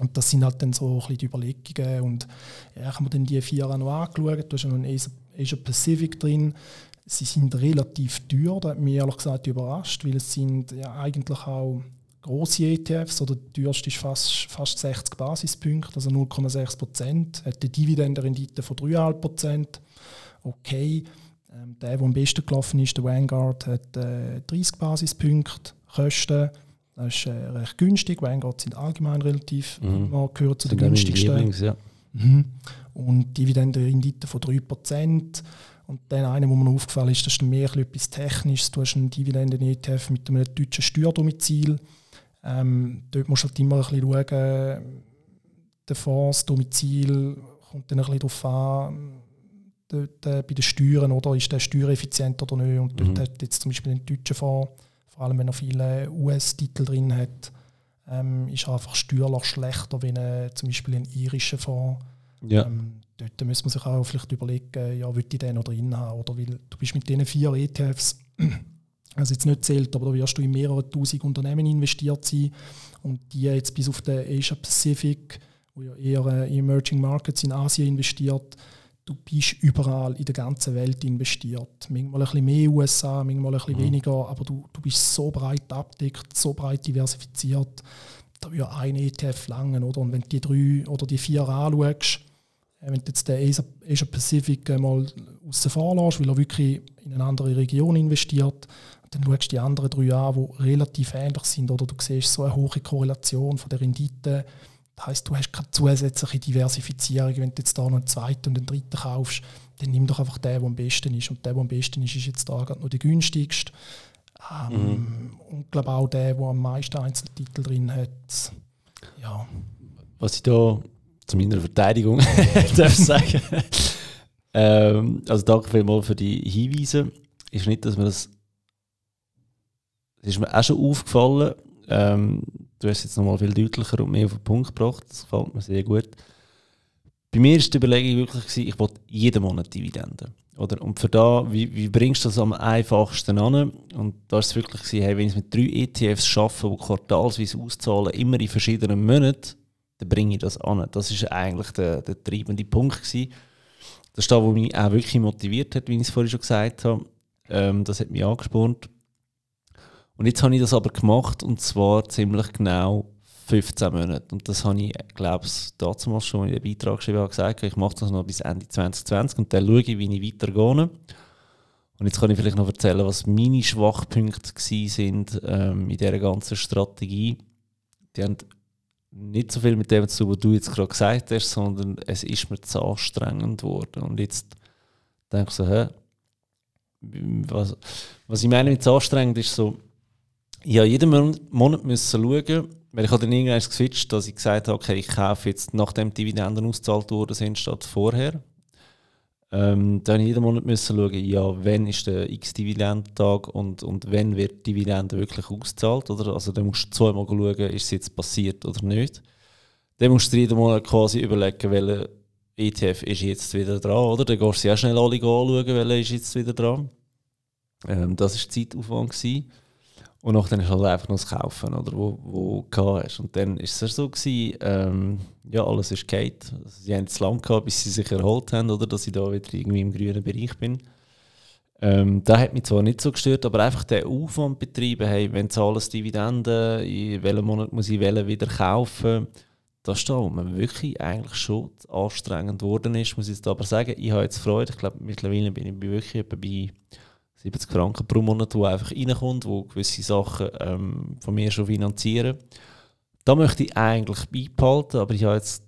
Speaker 2: Und das sind halt dann so ein bisschen die Überlegungen. Und ja, ich habe mir dann die vier noch angeschaut. Du hast ja noch einen Asia Pacific drin. Sie sind relativ teuer, das hat mich ehrlich gesagt überrascht, weil es sind ja eigentlich auch grosse ETFs, oder der teuerste ist fast, fast 60 Basispunkte, also 0,6 Prozent, hat eine Dividendenrendite von 3,5 Prozent. Okay, ähm, der, der am besten gelaufen ist, der Vanguard, hat äh, 30 Basispunkte Kosten. Das ist äh, recht günstig. Vanguard sind allgemein relativ, mhm. man gehört zu den günstigsten. Lieblings, ja. mhm. Und Dividendenrendite von 3 Prozent. Und dann einer, wo mir aufgefallen ist, das ist mehr etwas Technisches. Du hast einen Dividenden-ETF mit einem deutschen Steuerdomizil. Ähm, dort musst du halt immer ein bisschen schauen, der Fonds, das Domizil, kommt dann ein bisschen darauf an, dort, äh, bei den Steuern, oder ist der steuereffizient oder nicht. Und dort mhm. hat jetzt zum Beispiel den deutschen Fonds, vor allem wenn er viele US-Titel drin hat, ähm, ist er einfach steuerlich schlechter, wenn äh, zum Beispiel ein irischer Fonds. Ja. Ähm, dort muss man sich auch vielleicht überlegen, ja, will ich den noch drin haben? Oder weil du bist mit diesen vier ETFs also jetzt nicht zählt, aber da wirst du in mehrere tausend Unternehmen investiert sein und die jetzt bis auf den Asia Pacific, wo ja eher äh, in Emerging Markets in Asien investiert, du bist überall in der ganzen Welt investiert. Manchmal ein bisschen mehr USA, manchmal ein bisschen mhm. weniger, aber du, du bist so breit abdeckt, so breit diversifiziert, da würde ein ETF langen, oder? Und wenn du die drei oder die vier anschaust, äh, wenn du jetzt den Asia, Asia Pacific mal außen vor lässt, weil er wirklich in eine andere Region investiert, dann schaust du die anderen drei an, die relativ ähnlich sind, oder du siehst so eine hohe Korrelation von der Rendite. Das heisst, du hast keine zusätzliche Diversifizierung. Wenn du jetzt da noch einen zweiten und einen dritten kaufst, dann nimm doch einfach den, der am besten ist. Und der, der am besten ist, ist jetzt da gerade noch der günstigste. Ähm, mhm. Und ich glaube auch der, der am meisten Einzeltitel drin hat. Ja.
Speaker 1: Was ich da zu meiner Verteidigung darf sagen, ähm, also danke vielmals für die Hinweise. Ist nicht, dass wir das das ist mir auch schon aufgefallen. Ähm, du hast jetzt nochmal viel deutlicher und mehr auf den Punkt gebracht. Das gefällt mir sehr gut. Bei mir war die Überlegung wirklich, gewesen, ich wollte jeden Monat Dividenden. Oder? Und für da, wie, wie bringst du das am einfachsten an? Und da war es wirklich, gewesen, hey, wenn ich es mit drei ETFs schaffe, die quartalsweise auszahlen, immer in verschiedenen Monaten, dann bringe ich das an. Das war eigentlich der, der treibende Punkt. Gewesen. Das ist das, was mich auch wirklich motiviert hat, wie ich es vorhin schon gesagt habe. Ähm, das hat mich angespornt. Und jetzt habe ich das aber gemacht und zwar ziemlich genau 15 Monate. Und das habe ich, glaube ich, damals schon in den Beitrag geschrieben, gesagt, ich mache das noch bis Ende 2020 und dann schaue ich, wie ich weitergehe. Und jetzt kann ich vielleicht noch erzählen, was meine Schwachpunkte sind ähm, in dieser ganzen Strategie. Die haben nicht so viel mit dem zu tun, was du jetzt gerade gesagt hast, sondern es ist mir zu anstrengend geworden. Und jetzt denke ich so, hä, was, was ich meine mit zu anstrengend ist so, ja, jeden Monat müssen schauen, weil ich dann irgendwann geswitcht, dass ich gesagt habe, okay, ich kaufe jetzt, nachdem die Dividenden ausgezahlt worden sind, statt vorher. Ähm, dann jeden Monat müssen schauen, ja, wann ist der X-Dividendentag und, und wann wird die Dividende wirklich ausgezahlt. Oder? Also dann musst du zweimal schauen, ist es jetzt passiert oder nicht. Dann musst du jeden Monat quasi überlegen, welcher ETF ist jetzt wieder dran. Oder? Dann gehst du sehr schnell alle anschauen, welcher ist jetzt wieder dran. Ähm, das war Zeitaufwand. Gewesen. Und nachher ist halt einfach nur das Kaufen, oder, wo, wo du hast. Und dann war es so, gewesen, ähm, ja, alles ist geht. Also, sie haben es lang gehabt, bis sie sich erholt haben, oder, dass ich da wieder irgendwie im grünen Bereich bin. Ähm, das hat mich zwar nicht so gestört, aber einfach der Aufwand betrieben, hey, wenn zahlen es Dividenden, in welchem Monat muss ich wieder kaufen, das ist da, wo man wirklich eigentlich schon anstrengend geworden ist, muss ich jetzt aber sagen. Ich habe jetzt Freude, ich glaube, mittlerweile bin ich wirklich bei 70 Franken pro Monat, wo einfach reinkommt, wo gewisse Sachen ähm, von mir schon finanzieren. Da möchte ich eigentlich beibehalten, aber ich habe jetzt,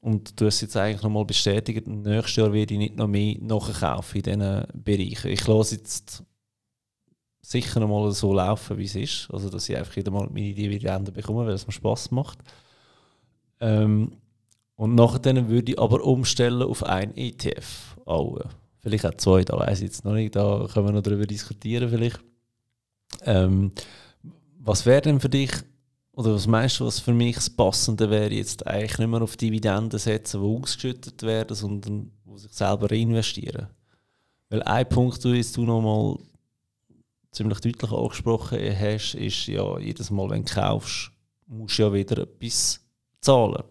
Speaker 1: und du hast jetzt eigentlich nochmal bestätigt, nächstes Jahr werde ich nicht noch mehr nachkaufen in diesen Bereichen. Ich lasse jetzt sicher noch mal so laufen, wie es ist. Also, dass ich einfach jeden Mal meine Dividenden bekomme, weil es mir Spass macht. Ähm, und nachher würde ich aber umstellen auf ein ETF. Auch. Vielleicht auch zwei, da weiß ich jetzt noch nicht, da können wir noch darüber diskutieren vielleicht. Ähm, was wäre denn für dich, oder was meinst du, was für mich das Passende wäre, jetzt eigentlich nicht mehr auf Dividenden setzen, die ausgeschüttet werden, sondern die sich selber reinvestieren? Weil ein Punkt, den du noch mal ziemlich deutlich angesprochen hast, ist ja, jedes Mal, wenn du kaufst, musst du ja wieder etwas zahlen.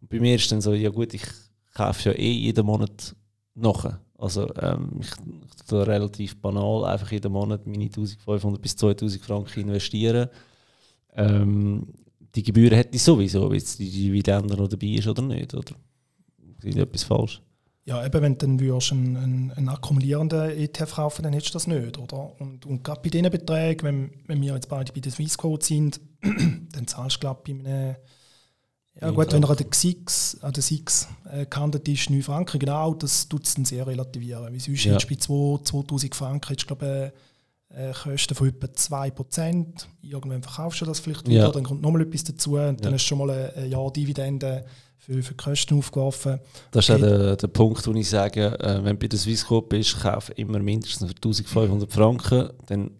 Speaker 1: Und bei mir ist dann so, ja gut, ich kaufe ja eh jeden Monat nachher. Also ähm, ich, ich relativ banal einfach jeden Monat meine 1500 bis 2000 Franken investieren. Ähm, die Gebühren hätte ich sowieso, ob jetzt die Dividende noch dabei ist oder nicht. Oder ist etwas falsch?
Speaker 2: Ja, eben, wenn dann würdest einen, einen, einen akkumulierenden ETF kaufen, dann hättest du das nicht, oder? Und, und gerade bei diesen Beträgen, wenn, wenn wir jetzt beide bei der Swissquote sind, dann zahlst du, glaube ich, bei einem ja gut, wenn er an der Six, an der Six äh, gehandelt ist, 9 Franken, genau, das tut es dann sehr relativieren. Wie sonst ja. bei 2, 2000 Franken hättest du, glaube äh, Kosten von etwa 2%. Irgendwann verkaufst du das vielleicht wieder, ja. dann kommt nochmal etwas dazu und dann ja. hast du schon mal ein, ein Jahr Dividende für, für die Kosten aufgeworfen.
Speaker 1: Das ist okay. ja der, der Punkt, wo ich sage, äh, wenn du bei der Swissquote bist, kauf immer mindestens für 1500 Franken, dann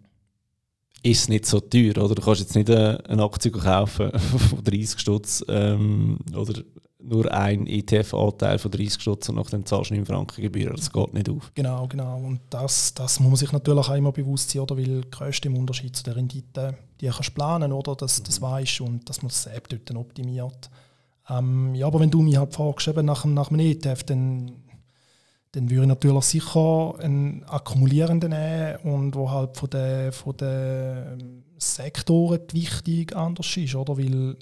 Speaker 1: ist nicht so teuer. Oder? Du kannst jetzt nicht eine Aktie kaufen von 30 Stutz ähm, oder nur ein ETF-Anteil von 30 Stutz und nachdem zahlst du 9 Franken Gebühren. Das geht nicht auf.
Speaker 2: Genau, genau. Und das, das muss man sich natürlich auch immer bewusst sein, oder? weil größte im Unterschied zu der Rendite, die kannst du planen, oder? dass das weißt und dass man das App dort optimiert. Ähm, ja, aber wenn du mich halt fragst, eben nach, nach einem ETF, dann dann würde ich natürlich sicher einen akkumulierenden nehmen und wo halt von den, von den Sektoren die Wichtung anders ist, oder? Weil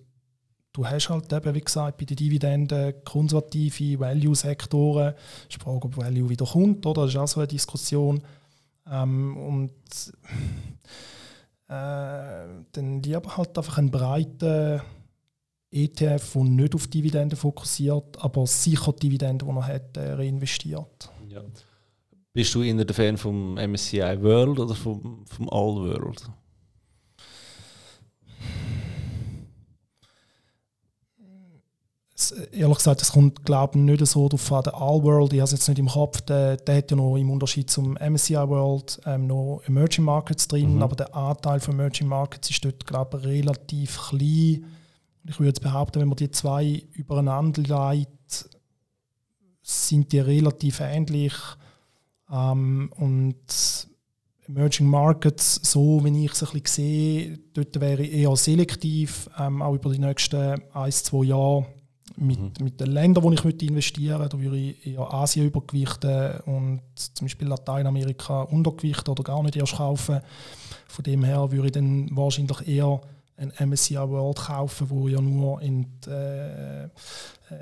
Speaker 2: du hast halt eben, wie gesagt, bei den Dividenden konservative Value-Sektoren. Ich frage, ob Value wieder kommt, oder? Das ist auch so eine Diskussion. Ähm, und äh, dann lieber halt einfach einen breiten ETF, der nicht auf Dividenden fokussiert, aber sicher Dividenden, die er hat, äh, reinvestiert.
Speaker 1: Ja. Bist du eher der Fan vom MSCI World oder vom, vom All World?
Speaker 2: ehrlich gesagt, es kommt glaube ich nicht so darauf an. Der All World, ich habe es jetzt nicht im Kopf, der, der hat ja noch im Unterschied zum MSCI World ähm, noch Emerging Markets drin, mhm. aber der Anteil von Emerging Markets ist dort glaube ich relativ klein ich würde jetzt behaupten, wenn man die zwei übereinander leitet, sind die relativ ähnlich. Ähm, und Emerging Markets, so wie ich es ein bisschen sehe, dort wäre ich eher selektiv, ähm, auch über die nächsten ein, zwei Jahre mit, mhm. mit den Ländern, wo ich möchte investieren möchte. Da würde ich eher Asien übergewichten und zum Beispiel Lateinamerika untergewichten oder gar nicht erst kaufen. Von dem her würde ich dann wahrscheinlich eher ein MSCI World kaufen, wo ja nur in die, äh,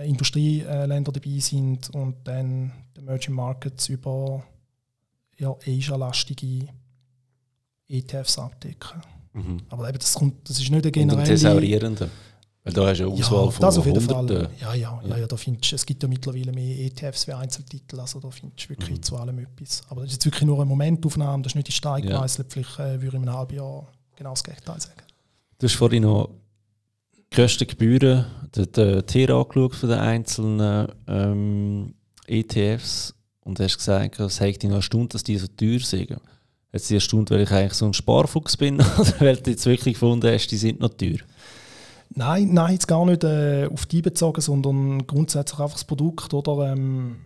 Speaker 2: Industrieländer dabei sind und dann die Emerging Markets über ja, Asia-lastige ETFs abdecken. Mhm. Aber eben, das, kommt, das ist nicht eine generelle... Und
Speaker 1: thesaurierende. Weil da hast du eine Auswahl ja, von das auf jeden
Speaker 2: Fall. Ja, ja, ja, ja, da findest, es gibt ja mittlerweile mehr ETFs wie Einzeltitel, also da findest du wirklich mhm. zu allem etwas. Aber das ist jetzt wirklich nur eine Momentaufnahme, das ist nicht die Steig ja. Vielleicht äh, würde ich in einem halben Jahr genau das Gegenteil sagen.
Speaker 1: Du hast vorhin noch die Gebühren, den, den Tier angeschaut von den einzelnen ähm, ETFs und hast gesagt, es hätte noch eine Stunde, dass die so teuer sind. Sie eine Stunde, weil ich eigentlich so ein Sparfuchs bin oder weil du jetzt wirklich gefunden hast, die sind noch teuer?
Speaker 2: Nein, nein, jetzt gar nicht äh, auf die bezogen, sondern grundsätzlich einfach das Produkt. Oder, ähm,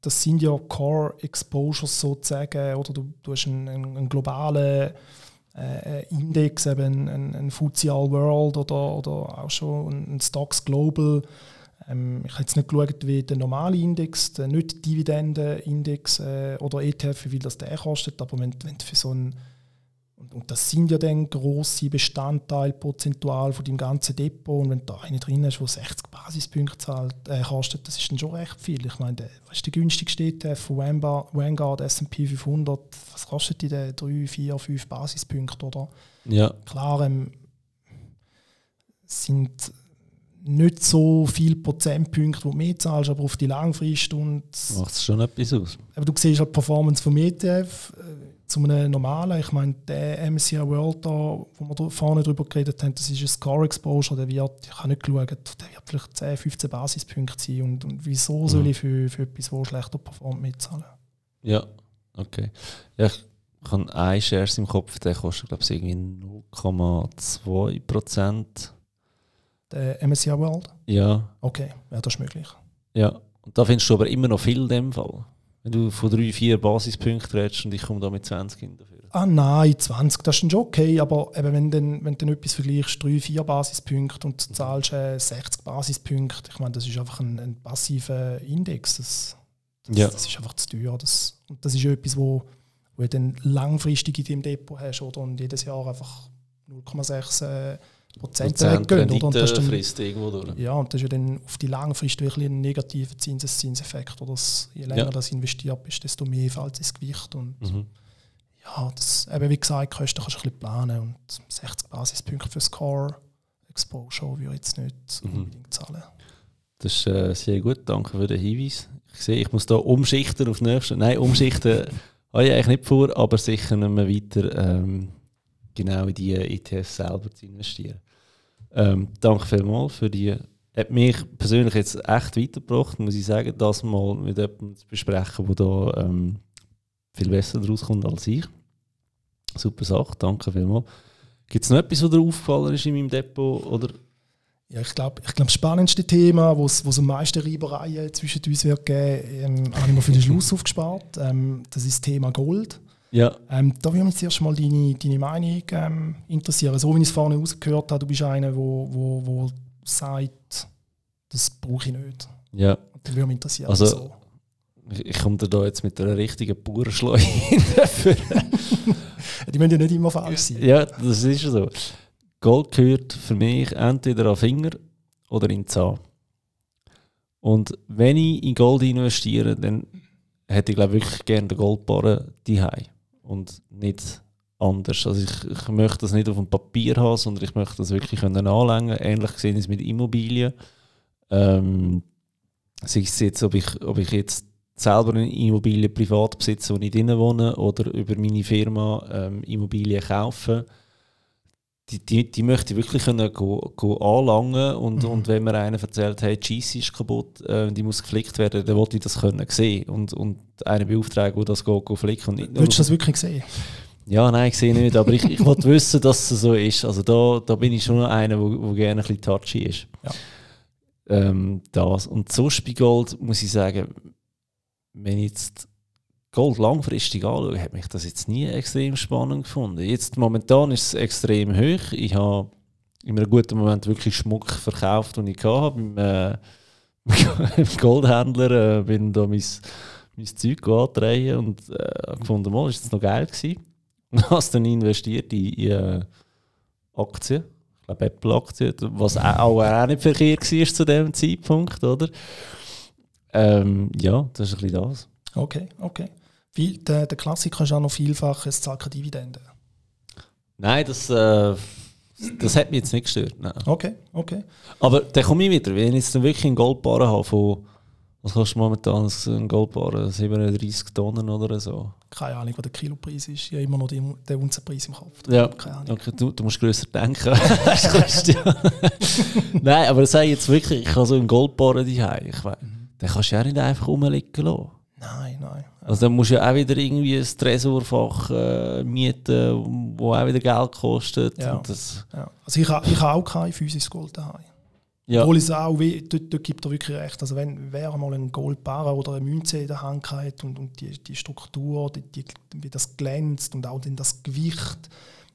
Speaker 2: das sind ja Core Exposures sozusagen. Oder du, du hast einen, einen globalen äh, Index, eben ein, ein FTSE All World oder, oder auch schon ein Stocks Global. Ähm, ich habe jetzt nicht geschaut, wie der normale Index, der nicht Dividendenindex äh, oder ETF, wie viel das der kostet, aber wenn, wenn du für so ein und, das sind ja dann grosse Bestandteile prozentual von deinem ganzen Depot. Und wenn du da eine drin hast, der 60 Basispunkte zahlt, äh, kostet, das ist dann schon recht viel. Ich meine, der, was ist der günstigste ETF von Vanguard, Vanguard S&P 500? Was kostet die denn? 3, 4, 5 Basispunkte, oder?
Speaker 1: Ja.
Speaker 2: Klar, ähm, sind nicht so viele Prozentpunkte, die du mehr zahlst, aber auf die Langfrist und...
Speaker 1: Macht es schon etwas aus.
Speaker 2: Aber du siehst halt die Performance vom ETF, äh, zu einem normalen, ich meine, der MSCI World, da, wo wir vorne drüber geredet haben, das ist ein Score Exposure, der wird, ich habe nicht geschaut, der wird vielleicht 10, 15 Basispunkte sein. Und, und wieso mhm. soll ich für, für etwas, das schlechter performt, mitzahlen?
Speaker 1: Ja, okay. Ja, ich habe einen Shares im Kopf, der kostet, glaube ich, irgendwie 0,2 Prozent.
Speaker 2: Der MSCI World?
Speaker 1: Ja.
Speaker 2: Okay, ja, das ist möglich.
Speaker 1: Ja, und da findest du aber immer noch viel in dem Fall. Wenn du von drei, vier Basispunkten redest und ich komme da mit 20 hin dafür.
Speaker 2: Ah nein, 20, das ist dann schon okay, aber eben, wenn, du wenn du etwas vergleichst, drei, vier Basispunkte und du zahlst äh, 60 Basispunkte, ich meine, das ist einfach ein, ein passiver Index, das, das, ja. das, ist einfach zu teuer. Das, und das ist etwas, wo, wo du dann langfristig in deinem Depot hast oder, und jedes Jahr einfach 0,6 äh, Prozent weggehen.
Speaker 1: Oder? Und das dann, frisst irgendwo durch.
Speaker 2: Ja, und das ist ja dann auf die lange Frist wirklich ein negativer Zinseszinseffekt. Oder das, je länger ja. das investiert bist, desto mehr fällt ins Gewicht. Und mhm. ja, das, eben wie gesagt, Kosten kannst du ein bisschen planen. Und 60 Basispunkte für Score Exposure würde ich jetzt nicht mhm. unbedingt zahlen.
Speaker 1: Das ist äh, sehr gut, danke für den Hinweis. Ich sehe, ich muss da umschichten auf nächste. Nein, umschichten habe ich eigentlich nicht vor, aber sicher nicht mehr weiter ähm, genau in die ETFs selber zu investieren. Ähm, danke vielmals für die. Hat mich persönlich jetzt echt weitergebracht, muss ich sagen, das mal mit jemandem zu besprechen, der da ähm, viel besser daraus kommt als ich. Super Sache, danke vielmals. Gibt es noch etwas, was dir aufgefallen ist in meinem Depot? Oder?
Speaker 2: Ja, ich glaube, ich glaub, das spannendste Thema, wo es am meisten Reibereien zwischen uns wird geben, ähm, habe ich mir für den Schluss aufgespart. Ähm, das ist das Thema Gold.
Speaker 1: Ja.
Speaker 2: Ähm, da würde mich zuerst mal deine, deine Meinung ähm, interessieren. So wie ich es vorhin rausgehört habe, du bist einer, der wo, wo, wo sagt, das brauche ich nicht.
Speaker 1: Ja.
Speaker 2: Das würde mich interessieren.
Speaker 1: Also, so. ich, komme da jetzt mit einer richtigen Bauernschleuder
Speaker 2: Die müssen ja nicht immer falsch sein.
Speaker 1: Ja, das ist so. Gold gehört für mich entweder an Finger oder in Zahn. Und wenn ich in Gold investiere, dann hätte ich glaube wirklich gerne den Goldbarren die und nicht anders. Also ich, ich möchte das nicht auf dem Papier haben, sondern ich möchte das wirklich können anlängen. Ähnlich gesehen ist mit Immobilien. Ähm, sei es jetzt, ob ich, ob ich jetzt selber eine Immobilie privat besitze, wo ich drinnen wohne, oder über meine Firma ähm, Immobilien kaufe die, die, die möchte ich wirklich können go, go anlangen und, mhm. und wenn mir einer erzählt, hey, die Cheese ist kaputt, äh, die muss geflickt werden, dann wollte ich das können sehen und, und einen beauftragen, der das go, go flicken.
Speaker 2: Willst du das wirklich sehen?
Speaker 1: Ja, nein, ich sehe nicht, aber ich, ich wollte wissen, dass es so ist. Also da, da bin ich schon einer, der gerne ein bisschen touchy ist.
Speaker 2: Ja.
Speaker 1: Ähm, das. Und sonst bei Gold muss ich sagen, wenn ich jetzt Gold langfristig anschaue, hat mich das jetzt nie extrem spannend gefunden. Jetzt momentan ist es extrem hoch. Ich habe in einem guten Moment wirklich Schmuck verkauft, den ich hatte. Beim, äh, beim Goldhändler äh, bin da mein, mein Zeug andrehen und äh, gefunden, mal, ist das noch geil gewesen. Und habe dann investiert in, in äh, Aktien. Ich glaube Apple-Aktien, was auch, auch nicht verkehrt war zu dem Zeitpunkt, oder? Ähm, ja, das ist ein bisschen das.
Speaker 2: Okay, okay. Wie, der, der Klassiker ist auch noch vielfach, es zahlt keine Dividende.
Speaker 1: Nein, das, äh, das hat mich jetzt nicht gestört. Nein.
Speaker 2: Okay, okay.
Speaker 1: Aber dann komme ich wieder, wenn ich jetzt wirklich einen Goldbarren habe von, was kostet momentan ein Goldbarren, 37 Tonnen oder so?
Speaker 2: Keine Ahnung, was der Kilopreis ist. Ich habe immer noch den, den Unzenpreis im Kopf.
Speaker 1: Ja, Keine Ahnung. Okay, du, du musst grösser denken. Nein, aber ich jetzt wirklich, ich habe so einen Goldbarren daheim. Ich weiss, mhm. Den kannst du ja nicht einfach rumliegen lassen.
Speaker 2: Nein, nein.
Speaker 1: Also dann musst du ja auch wieder irgendwie ein Tresorfach äh, mieten, wo auch wieder Geld kostet.
Speaker 2: Ja. Das ja. Also ich habe ich ha auch kein physisches Gold daheim.
Speaker 1: Ja.
Speaker 2: Obwohl es auch, dort, dort gibt er wirklich recht. Also wenn wer mal einen Goldbarren oder eine Münze in der Hand hat und, und die, die Struktur, die, die, wie das glänzt und auch das Gewicht,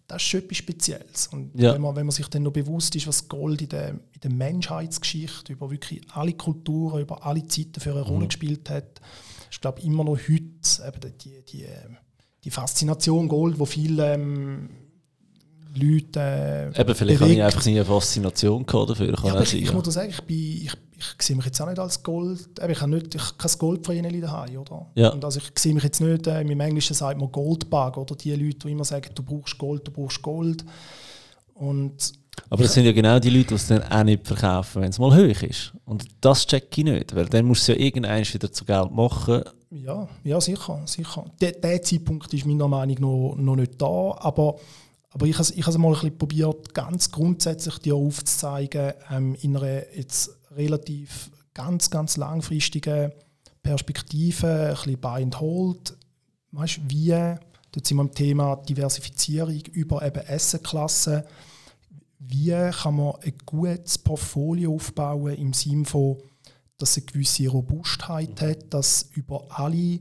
Speaker 2: das ist schon etwas Spezielles. Und
Speaker 1: ja.
Speaker 2: wenn, man, wenn man sich dann noch bewusst ist, was Gold in der, in der Menschheitsgeschichte über wirklich alle Kulturen, über alle Zeiten für eine Rolle mhm. gespielt hat, ist glaube immer noch heute eben die, die, die Faszination Gold, wo viele ähm, Leute
Speaker 1: äh, Eben, vielleicht habe ich einfach nie eine Faszination dafür. Kann
Speaker 2: ja, ich, ich, muss sagen, ich, bin, ich, ich sehe mich jetzt auch nicht als Gold, ich habe nicht, ich habe kein Goldvreneli daheim, oder?
Speaker 1: Ja.
Speaker 2: Und also ich sehe mich jetzt nicht, äh, im Englischen sagt man Goldbug, oder die Leute, die immer sagen, du brauchst Gold, du brauchst Gold. Und
Speaker 1: aber das sind ja genau die Leute, die es dann auch nicht verkaufen, wenn es mal hoch ist. Und das check ich nicht, weil dann musst du ja irgendeins wieder zu Geld machen
Speaker 2: Ja, ja sicher. sicher. Der, der Zeitpunkt ist meiner Meinung nach noch, nicht da, aber, aber ich habe ich mal ein bisschen probiert, ganz grundsätzlich dir aufzuzeigen, ähm, in einer jetzt relativ ganz, ganz langfristigen Perspektive, ein bisschen Buy and Hold. Weißt, wie, dort sind wir im Thema Diversifizierung über eben Essenklassen. Wie kann man ein gutes Portfolio aufbauen im Sinne von, dass es eine gewisse Robustheit hat, dass über alle,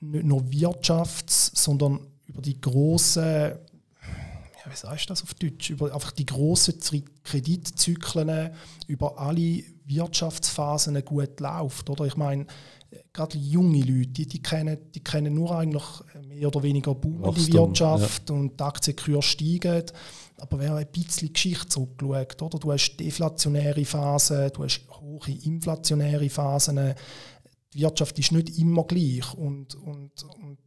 Speaker 2: nicht nur Wirtschafts-, sondern über die grossen, ja, wie sagst du das auf Deutsch, über einfach die grossen Kreditzyklen, über alle Wirtschaftsphasen gut läuft. Oder? Ich meine, gerade junge Leute, die, die, kennen, die kennen nur eigentlich mehr oder weniger boomende Wirtschaft ja. und die Aktienkurse steigen. Aber wer ein bisschen Geschichte zurückschaut, oder? du hast deflationäre Phasen, du hast hohe inflationäre Phasen, die Wirtschaft ist nicht immer gleich. Und, und, und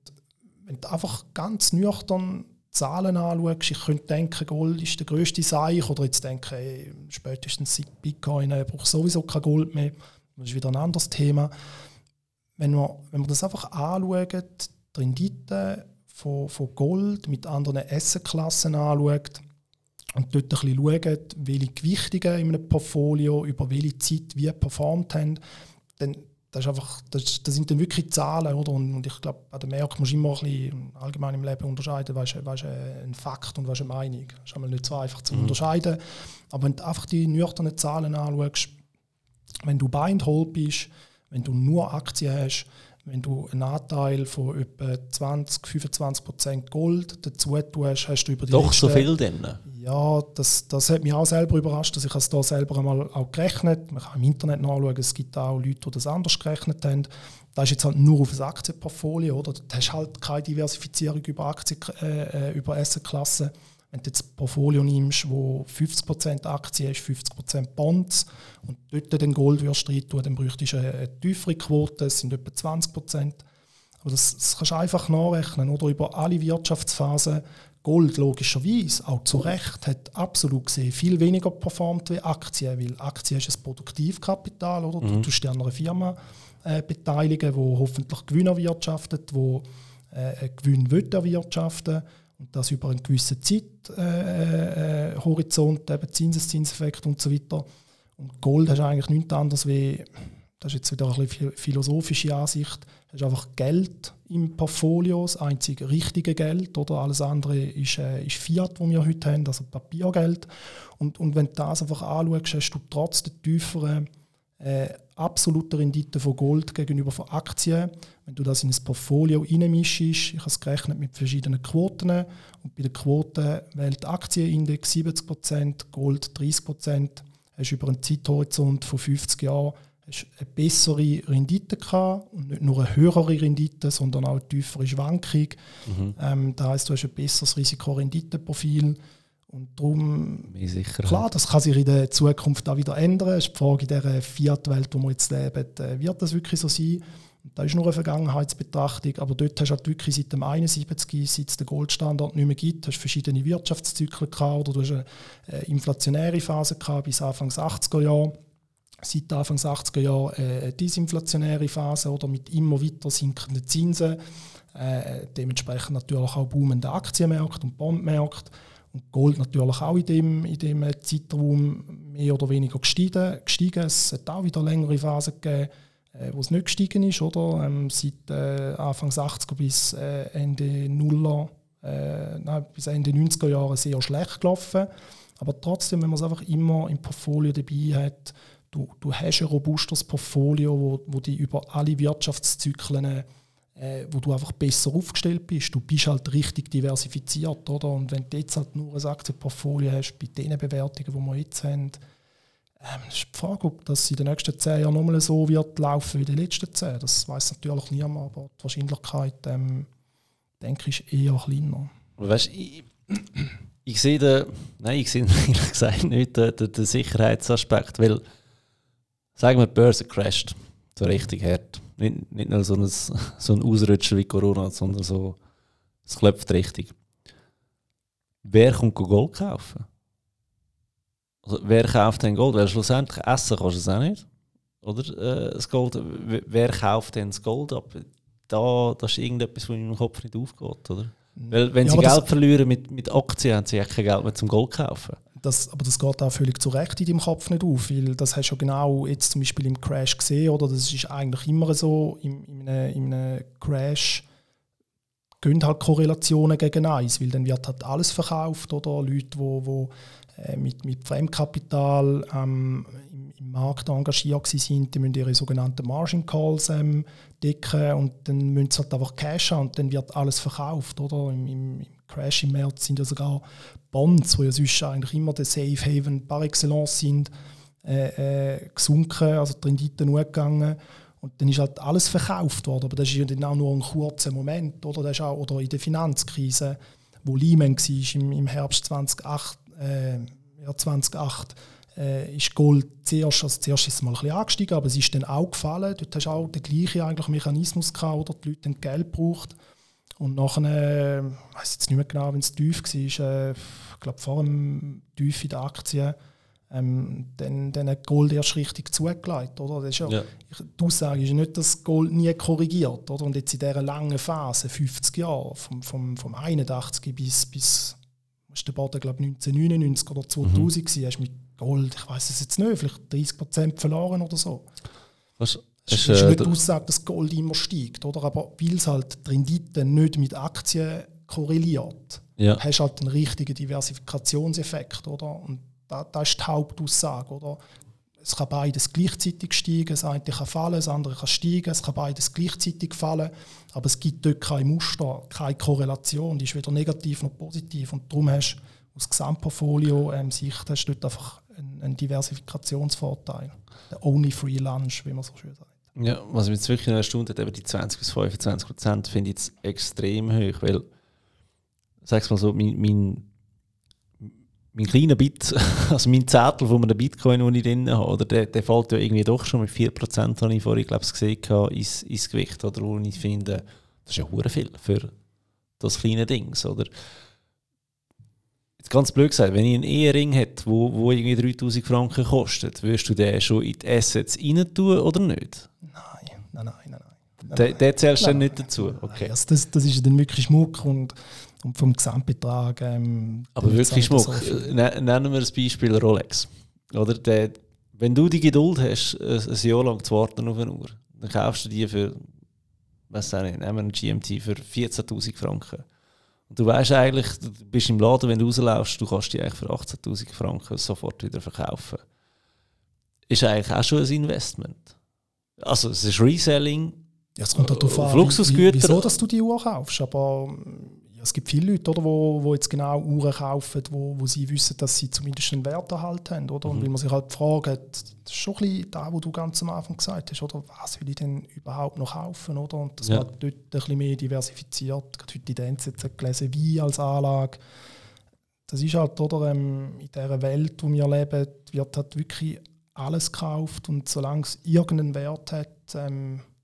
Speaker 2: wenn du einfach ganz nüchtern Zahlen anschaust, ich könnte denken, Gold ist der größte Seich, oder jetzt denken, ey, spätestens seit Bitcoin äh, braucht sowieso kein Gold mehr. Das ist wieder ein anderes Thema. Wenn wir, wenn wir das einfach anschauen, die Rendite von, von Gold mit anderen Essenklassen anschaut und dort ein bisschen schauen, welche Gewichtungen in einem Portfolio über welche Zeit wie performt haben, dann das, ist einfach, das, das sind dann wirklich Zahlen. Oder? Und, und ich glaube, an den Märkten musst du immer ein bisschen allgemein im Leben unterscheiden, was ist, was ist ein Fakt und was ist eine Meinung. Das ist einmal nicht so einfach zu mhm. unterscheiden. Aber wenn du einfach die nüchternen Zahlen anschaust, wenn du Buy and Hold bist, wenn du nur Aktien hast, wenn du einen Anteil von etwa 20, 25 Prozent Gold dazu tust, hast du über die
Speaker 1: Doch letzten, so viel denn?
Speaker 2: Ja, das, das hat mich auch selber überrascht, dass ich es da selber einmal auch gerechnet Man kann im Internet nachschauen, es gibt auch Leute, die das anders gerechnet haben. Das ist jetzt halt nur auf das Aktienportfolio, oder? Du hast halt keine Diversifizierung über, Aktien, äh, äh über Assetklassen. Wenn du jetzt ein Portfolio nimmst, wo 50% Aktien ist, 50% Bonds und dort den Gold wirst tun, dann bräuchtest du eine, tiefere Quote, das sind etwa 20%. Aber das, das kannst du einfach nachrechnen, oder? Über alle Wirtschaftsphasen. Gold logischerweise, auch zu Recht, hat absolut gesehen viel weniger performt wie Aktien, weil Aktien ist ein Produktivkapital, oder? Mhm. Du tust dich an einer Firma äh, beteiligen, die hoffentlich Gewinn erwirtschaftet, die äh, Gewinn erwirtschaften will und das über einen gewissen Zeithorizont, äh, äh, eben Zinseszinseffekt und so weiter. Und Gold hast eigentlich nichts anderes wie, das ist jetzt wieder eine philosophische Ansicht, hast einfach Geld im Portfolio, das einzige richtige Geld, oder alles andere ist, äh, ist Fiat, das wir heute haben, also Papiergeld. Und, und wenn du das einfach anschaust, hast du trotz der tieferen äh, absolute Rendite von Gold gegenüber von Aktien. Wenn du das in ein Portfolio reinmischst, ich habe es gerechnet mit verschiedenen Quoten und bei der Quote wählt Aktienindex 70%, Gold 30%, hast du über einen Zeithorizont von 50 Jahren hast eine bessere Rendite gehabt und nicht nur eine höhere Rendite, sondern auch eine tiefere Schwankung. Mhm. Ähm, das heißt, du hast ein besseres Risiko-Rendite-Profil und darum, klar, das kann sich in der Zukunft auch wieder ändern. Es ist die Frage, in dieser Fiat-Welt, wo wir jetzt leben, äh, wird das wirklich so sein? Das ist nur eine Vergangenheitsbetrachtung, aber dort hast du halt wirklich seit dem 71, seit es den Goldstandard nicht mehr gibt, hast verschiedene Wirtschaftszyklen gehabt oder du hast eine inflationäre Phase gehabt bis Anfang 80er Jahre. Seit Anfang 80er Jahren äh, eine disinflationäre Phase oder mit immer weiter sinkenden Zinsen. Äh, dementsprechend natürlich auch boomende Aktienmärkte und Bondmärkte. Und Gold natürlich auch in dem, in dem Zeitraum mehr oder weniger gestiegen. gestiegen. Es hat auch wieder längere Phasen gegeben, äh, wo es nicht gestiegen ist, oder? Ähm, seit äh, Anfang 80er bis äh, Ende Nuller, äh, nein, bis Ende 90er Jahre sehr schlecht gelaufen. Aber trotzdem, wenn man es einfach immer im Portfolio dabei hat, du, du hast ein robustes Portfolio, wo, wo die über alle Wirtschaftszyklen äh, wo du einfach besser aufgestellt bist. Du bist halt richtig diversifiziert, oder? Und wenn du jetzt halt nur ein Aktienportfolio hast, bei den Bewertungen, die wir jetzt haben, ähm, ist die Frage, ob das in den nächsten zehn Jahren nochmal so wird laufen wie die letzten zehn. Das weiß natürlich niemand, aber die Wahrscheinlichkeit, ähm, denke ich, ist eher kleiner.
Speaker 1: Weißt, ich, ich sehe den, nein, ich sehe ehrlich gesagt nicht den, den, den Sicherheitsaspekt, weil, sagen wir, die Börse crasht, so richtig hart nicht, nicht nur so ein, so ein Ausrutscher wie Corona, sondern so, es klopft richtig. Wer kommt Gold kaufen? Also, wer kauft denn Gold? Weil schlussendlich essen kannst du es auch nicht. oder? Äh, das Gold, wer kauft denn das Gold ab? Da, das ist irgendetwas, was in meinem Kopf nicht aufgeht, oder? Weil, wenn ja, sie Geld verlieren mit, mit Aktien, haben sie ja kein Geld mehr zum Gold kaufen.
Speaker 2: Das, aber das geht auch völlig zu Recht in deinem Kopf nicht auf, weil das hast du ja genau jetzt zum Beispiel im Crash gesehen, oder? Das ist eigentlich immer so, in, in, einem, in einem Crash gehen halt Korrelationen gegen eins, weil dann wird halt alles verkauft, oder? Leute, die wo, wo, mit, mit Fremdkapital ähm, im, im, Markt engagiert sind, die müssen ihre sogenannten Margin Calls ähm, decken und dann müssen sie halt einfach Cash haben und dann wird alles verkauft, oder? Im, im, im Crash im März sind ja sogar Bonds, die ja sonst eigentlich immer der Safe Haven par excellence sind, äh, äh, gesunken, also die Renditen hochgegangen. Und dann ist halt alles verkauft worden. Aber das ist ja dann auch nur ein kurzer Moment. Oder, das ist auch, oder in der Finanzkrise, wo Lehman war im, im Herbst 2008, äh, ja, 2008 äh, ist Gold zuerst, also zuerst ist es mal ein bisschen angestiegen, aber es ist dann auch gefallen. Dort hast du auch den gleichen eigentlich Mechanismus gehabt, oder die Leute haben Geld gebraucht. Und nachher, äh, ich weiß jetzt nicht mehr genau, wenn es tief war, äh, ich glaube vor dem Tief in der Aktien, ähm, dann, dann hat Gold erst richtig zugelegt. Oder? Das ist ja, ja. die Aussage ist nicht, dass Gold nie korrigiert. Oder? Und jetzt in dieser langen Phase, 50 Jahre, vom, vom, vom 81 bis, bis ist der Boden, glaube 1999 oder 2000 mhm. gewesen, hast mit Gold, ich weiß es jetzt nicht, vielleicht 30 Prozent verloren oder so.
Speaker 1: Was?
Speaker 2: Es ist, ist äh, nicht die Aussage, dass Gold immer steigt, oder? aber weil es halt die Rendite nicht mit Aktien korreliert, ja. hast du halt einen richtigen Diversifikationseffekt. Oder? Und das, das ist die Hauptaussage. Oder? Es kann beides gleichzeitig steigen, das eine kann fallen, das andere kann steigen, es kann beides gleichzeitig fallen, aber es gibt dort kein Muster, keine Korrelation, die ist weder negativ noch positiv. Und darum hast du aus Gesamtportfolio ähm, hast dort einfach einen, einen Diversifikationsvorteil. Der only free lunch, wie man so schön sagt.
Speaker 1: Ja, was mich jetzt wirklich erstaunt hat, eben die 20 bis 25 Prozent finde ich jetzt extrem hoch, weil, sag's mal so, mein, mein mein kleiner Bit, also mein Zettel von einem Bitcoin, den ich drin habe, oder, der, der fällt ja irgendwie doch schon mit 4%, habe ich vorhin glaube ich, gesehen, ins, ins Gewicht. Oder, wo ich finde, das ist ja hure viel für das kleine Ding. Oder? Jetzt ganz blöd gesagt, wenn ich einen Ehering hätte, wo, wo irgendwie 3000 Franken kostet, würdest du den schon in die Assets rein tun oder nicht?
Speaker 2: Nein, nein, nein, nein. nein.
Speaker 1: Der, der zählst du dann nicht dazu? Okay.
Speaker 2: Also das, das ist dann wirklich Schmuck und und vom Gesamtbetrag. Ähm,
Speaker 1: Aber wirklich Schmuck. So ne, nennen wir das Beispiel Rolex. Oder der, wenn du die Geduld hast, ein Jahr lang zu warten auf eine Uhr, dann kaufst du die für, was nicht, nehmen wir einen GMT für 14.000 Franken. Und du weißt eigentlich, du bist im Laden, wenn du rauslaufst, du kannst die eigentlich für 18.000 Franken sofort wieder verkaufen. Ist eigentlich auch schon ein Investment. Also es ist Reselling.
Speaker 2: Ja, es kommt darauf an, Luxusgüter. wieso dass du die Uhr kaufst. Aber es gibt viele Leute, oder, wo, wo jetzt genau Uhren kaufen, wo, wo sie wissen, dass sie zumindest einen Werterhalt haben. Oder? Und mhm. weil man sich halt fragt, das ist schon ein bisschen da, wo du ganz am Anfang gesagt hast, oder? was will ich denn überhaupt noch kaufen? Oder? Und dass ja. man dort ein bisschen mehr diversifiziert. Gerade heute in der NZZ gelesen, wie als Anlage. Das ist halt, oder, ähm, in dieser Welt, wo wir leben, wird halt wirklich alles gekauft und solange es irgendeinen Wert hat, ähm, äh,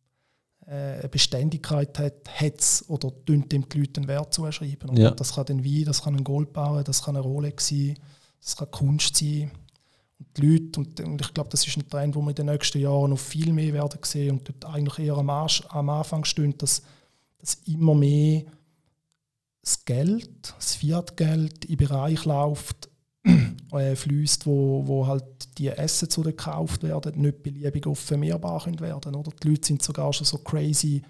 Speaker 2: eine Beständigkeit hat, hat oder dem die Leute einen Wert zuschreiben. Ja. Das kann dann Wein, das kann ein Goldbauer, das kann eine Rolex sein, das kann Kunst sein. Und die Leute, und, und ich glaube, das ist ein Trend, wo wir in den nächsten Jahren noch viel mehr werden sehen und dort eigentlich eher am, Arsch, am Anfang stehen, dass, dass immer mehr das Geld, das Fiat-Geld in Bereich läuft, äh, fließt, wo, wo halt die Assets, die gekauft werden, nicht beliebig oft vermehrbar können werden. Oder? Die Leute sind sogar schon so crazy,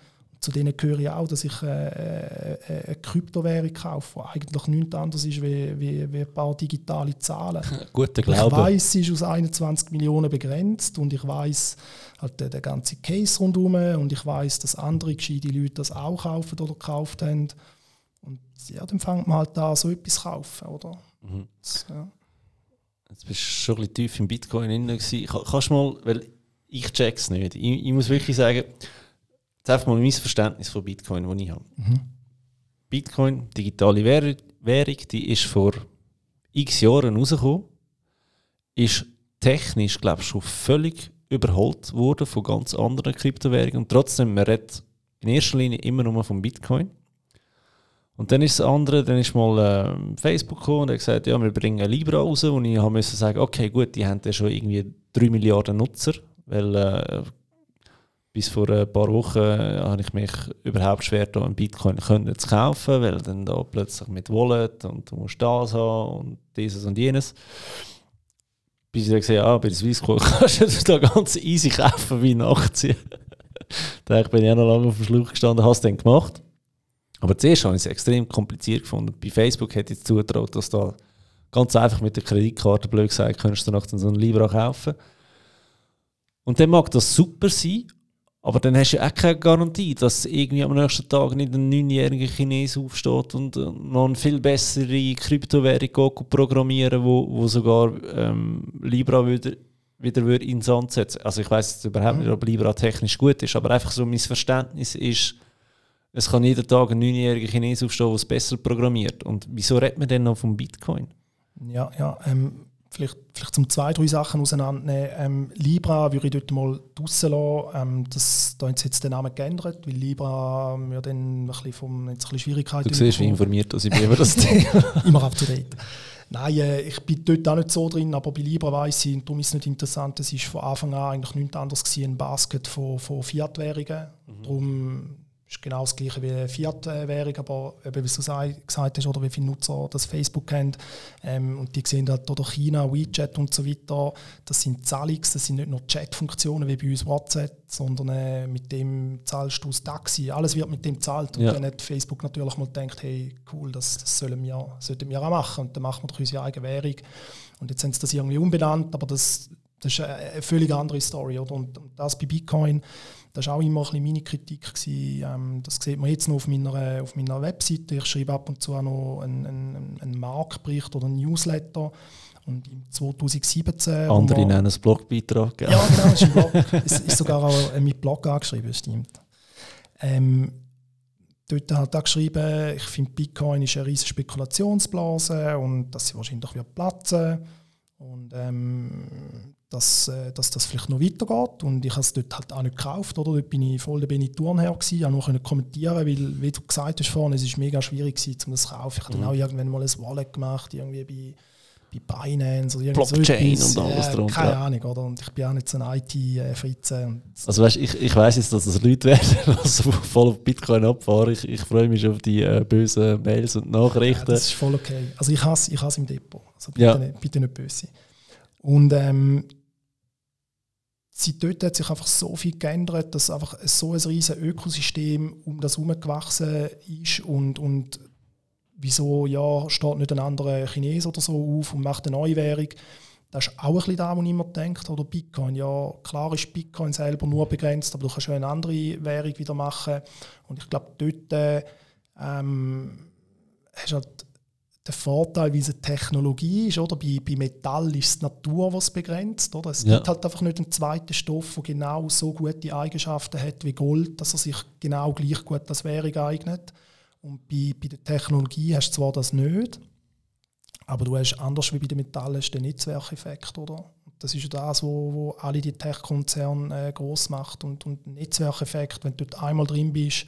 Speaker 2: zu denen gehöre ich auch, dass ich äh, äh, eine Kryptowährung kaufe, die eigentlich nichts anderes ist wie, wie, wie ein paar digitale Zahlen.
Speaker 1: Guter Glaube.
Speaker 2: Ich weiß, sie ist aus 21 Millionen begrenzt und ich weiß halt der, der ganze Case rundherum und ich weiß, dass andere gescheite Leute das auch kaufen oder gekauft haben. Und ja, dann fängt man halt an, so etwas zu kaufen, oder? Mhm.
Speaker 1: Ja. Jetzt bist du schon ein bisschen tief im Bitcoin drin. Kannst du mal, weil ich check's nicht. Ich, ich, muss wirklich sagen, jetzt einfach mal mein Verständnis von Bitcoin, das ich habe. Mhm. Bitcoin, digitale Währung, die ist vor x Jahren rausgekommen, ist technisch, glaube ich, schon völlig überholt worden von ganz anderen Kryptowährungen. Und trotzdem, man redet in erster Linie immer nur von Bitcoin. Und dann ist das andere, dann ist mal äh, Facebook gekommen und hat gesagt, ja, wir bringen Libra raus. Und ich musste sagen, okay, gut, die haben ja schon irgendwie 3 Milliarden Nutzer Weil äh, bis vor ein paar Wochen äh, habe ich mich überhaupt schwer da einen Bitcoin können zu kaufen, weil dann da plötzlich mit Wallet und du musst das haben und dieses und jenes. Bis ich gesehen ah, bei der Swissquote kannst du da ganz easy kaufen wie eine Aktie. da bin ich auch noch lange auf dem Schluch gestanden, habe es dann gemacht. Aber zuerst habe ich es extrem kompliziert gefunden. Bei Facebook hätte ich zutraut, dass da ganz einfach mit der Kreditkarte, blöd gesagt, könntest du danach so einen Libra kaufen. Und dann mag das super sein, aber dann hast du ja auch keine Garantie, dass irgendwie am nächsten Tag nicht ein neunjähriger Chines aufsteht und äh, noch eine viel bessere Kryptowährung programmieren wo, wo sogar ähm, Libra wieder, wieder würde ins Sand setzen Also ich weiß überhaupt nicht, ob Libra technisch gut ist, aber einfach so mein Verständnis ist, es kann jeden Tag ein neunjähriger Chines aufstehen, der es besser programmiert. Und wieso redet man denn noch vom Bitcoin?
Speaker 2: Ja, ja. Ähm, vielleicht, vielleicht zum zwei, drei Sachen auseinandernehmen. Ähm, Libra würde ich dort mal draussen lassen. Ähm, das, da haben sie jetzt den Namen geändert, weil Libra ähm, ja dann ein bisschen, vom, jetzt ein bisschen Schwierigkeiten
Speaker 1: Du siehst, wie informiert dass ich bin über das Thema.
Speaker 2: Immer up to date. Nein, äh, ich bin dort auch nicht so drin, aber bei Libra weiß ich, und darum ist es nicht interessant, es war von Anfang an eigentlich nichts anderes gewesen, ein Basket von, von Fiat-Währungen. Mhm. Darum ist genau das gleiche wie eine Fiat-Währung, aber eben, wie du gesagt hast, oder wie viele Nutzer das Facebook kennt. Ähm, und die sehen halt oder China, WeChat und so weiter. Das sind Zahlungs, das sind nicht nur Chat-Funktionen wie bei uns WhatsApp, sondern äh, mit dem zahlst du das Taxi. Alles wird mit dem gezahlt. Und ja. dann hat Facebook natürlich mal gedacht, hey, cool, das, das sollen wir, sollten wir auch machen. Und dann machen wir doch unsere eigene Währung. Und jetzt haben sie das irgendwie umbenannt, aber das, das ist eine völlig andere Story. Oder? Und, und das bei Bitcoin das war auch immer ein meine Kritik. Ähm, das sieht man jetzt noch auf meiner, auf meiner Webseite. Ich schreibe ab und zu auch noch einen, einen, einen Marktbericht oder einen Newsletter. Und im 2017...
Speaker 1: Andere nennen es Blogbeitrag.
Speaker 2: Gell? Ja, genau, es ist, Blog. es ist sogar auch mit Blog angeschrieben, stimmt. Ähm, dort hat er geschrieben, ich finde Bitcoin ist eine riesige Spekulationsblase und dass sie wahrscheinlich wird platzen. Und ähm, dass, äh, dass das vielleicht noch weitergeht. Und ich habe es dort halt auch nicht gekauft. Oder? Dort bin ich voll der Benny-Touren her. Ich konnte nur kommentieren, weil, wie du gesagt hast vorhin, es ist mega schwierig gewesen, um das zu kaufen. Ich habe mhm. dann auch irgendwann mal ein Wallet gemacht, irgendwie bei, bei Binance oder
Speaker 1: Blockchain so und alles äh, drunter.
Speaker 2: Keine Ahnung, oder? Und ich bin auch nicht so ein IT-Fritze.
Speaker 1: Also weißt, ich, ich weiss jetzt, dass es Leute werden, die voll auf Bitcoin abfahren. Ich, ich freue mich auf die äh, bösen Mails und Nachrichten. Ja,
Speaker 2: das ist voll okay. Also ich hasse ich im Depot. Also bitte, ja. nicht, bitte nicht böse Und ähm, seit dort hat sich einfach so viel geändert, dass einfach so ein riesiges Ökosystem um das herum gewachsen ist und, und wieso ja, steht nicht ein anderer Chines oder so auf und macht eine neue Währung. Das ist auch ein bisschen da, wo immer denke, oder Bitcoin. Ja, klar ist Bitcoin selber nur begrenzt, aber du kannst ja eine andere Währung wieder machen. Und ich glaube, dort ähm, hast du halt der Vorteil, wie es eine Technologie ist, oder? Bei, bei Metall ist es die Natur, was begrenzt, oder? Es ja. gibt halt einfach nicht einen zweiten Stoff, der genau so gute Eigenschaften hat wie Gold, dass er sich genau gleich gut als Währung eignet. Und bei, bei der Technologie hast du zwar das nicht, aber du hast anders wie bei den Metallen den Netzwerkeffekt, oder? Das ist ja das, wo, wo alle die Tech-Konzerne äh, groß macht und, und Netzwerkeffekt, wenn du dort einmal drin bist,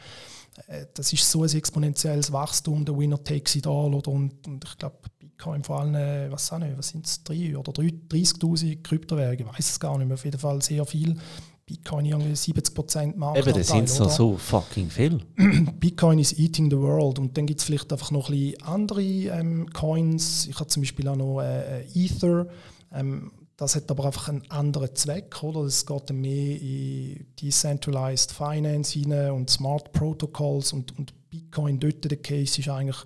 Speaker 2: das ist so ein exponentielles Wachstum, der Winner takes it all. Oder, und, und ich glaube, Bitcoin vor allem, äh, was, was sind es, 3 oder 30.000 Kryptowährungen, ich weiß es gar nicht mehr, auf jeden Fall sehr viel. Bitcoin irgendwie 70% Marktanteil.
Speaker 1: Eben, das sind so, so fucking viel.
Speaker 2: Bitcoin is eating the world. Und dann gibt es vielleicht einfach noch ein bisschen andere ähm, Coins. Ich habe zum Beispiel auch noch äh, Ether. Ähm, das hat aber einfach einen anderen Zweck, oder? Es geht mehr in Decentralized Finance hinein und Smart Protocols und, und Bitcoin dort der Case ist eigentlich,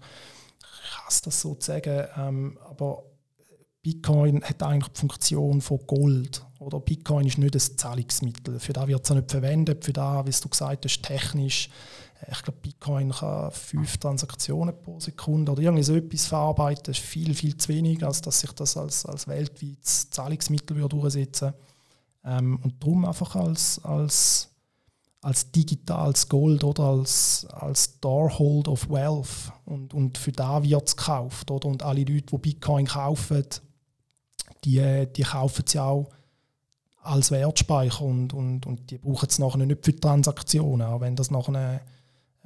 Speaker 2: ich hasse das so zu sagen, ähm, aber Bitcoin hat eigentlich die Funktion von Gold. Oder Bitcoin ist nicht ein Zahlungsmittel. Für das wird es nicht verwendet, für das, wie du gesagt hast, technisch ich glaube, Bitcoin kann fünf Transaktionen pro Sekunde oder irgendwie so etwas verarbeiten. Das ist viel, viel zu wenig, als dass sich das als, als weltweites Zahlungsmittel würde durchsetzen ähm, Und darum einfach als, als, als digitales Gold oder als, als Storehold of Wealth. Und, und für da wird es gekauft. Oder? Und alle Leute, die Bitcoin kaufen, die, die kaufen es ja auch als Wertspeicher und, und, und die brauchen es nachher nicht für Transaktionen, auch wenn das nachher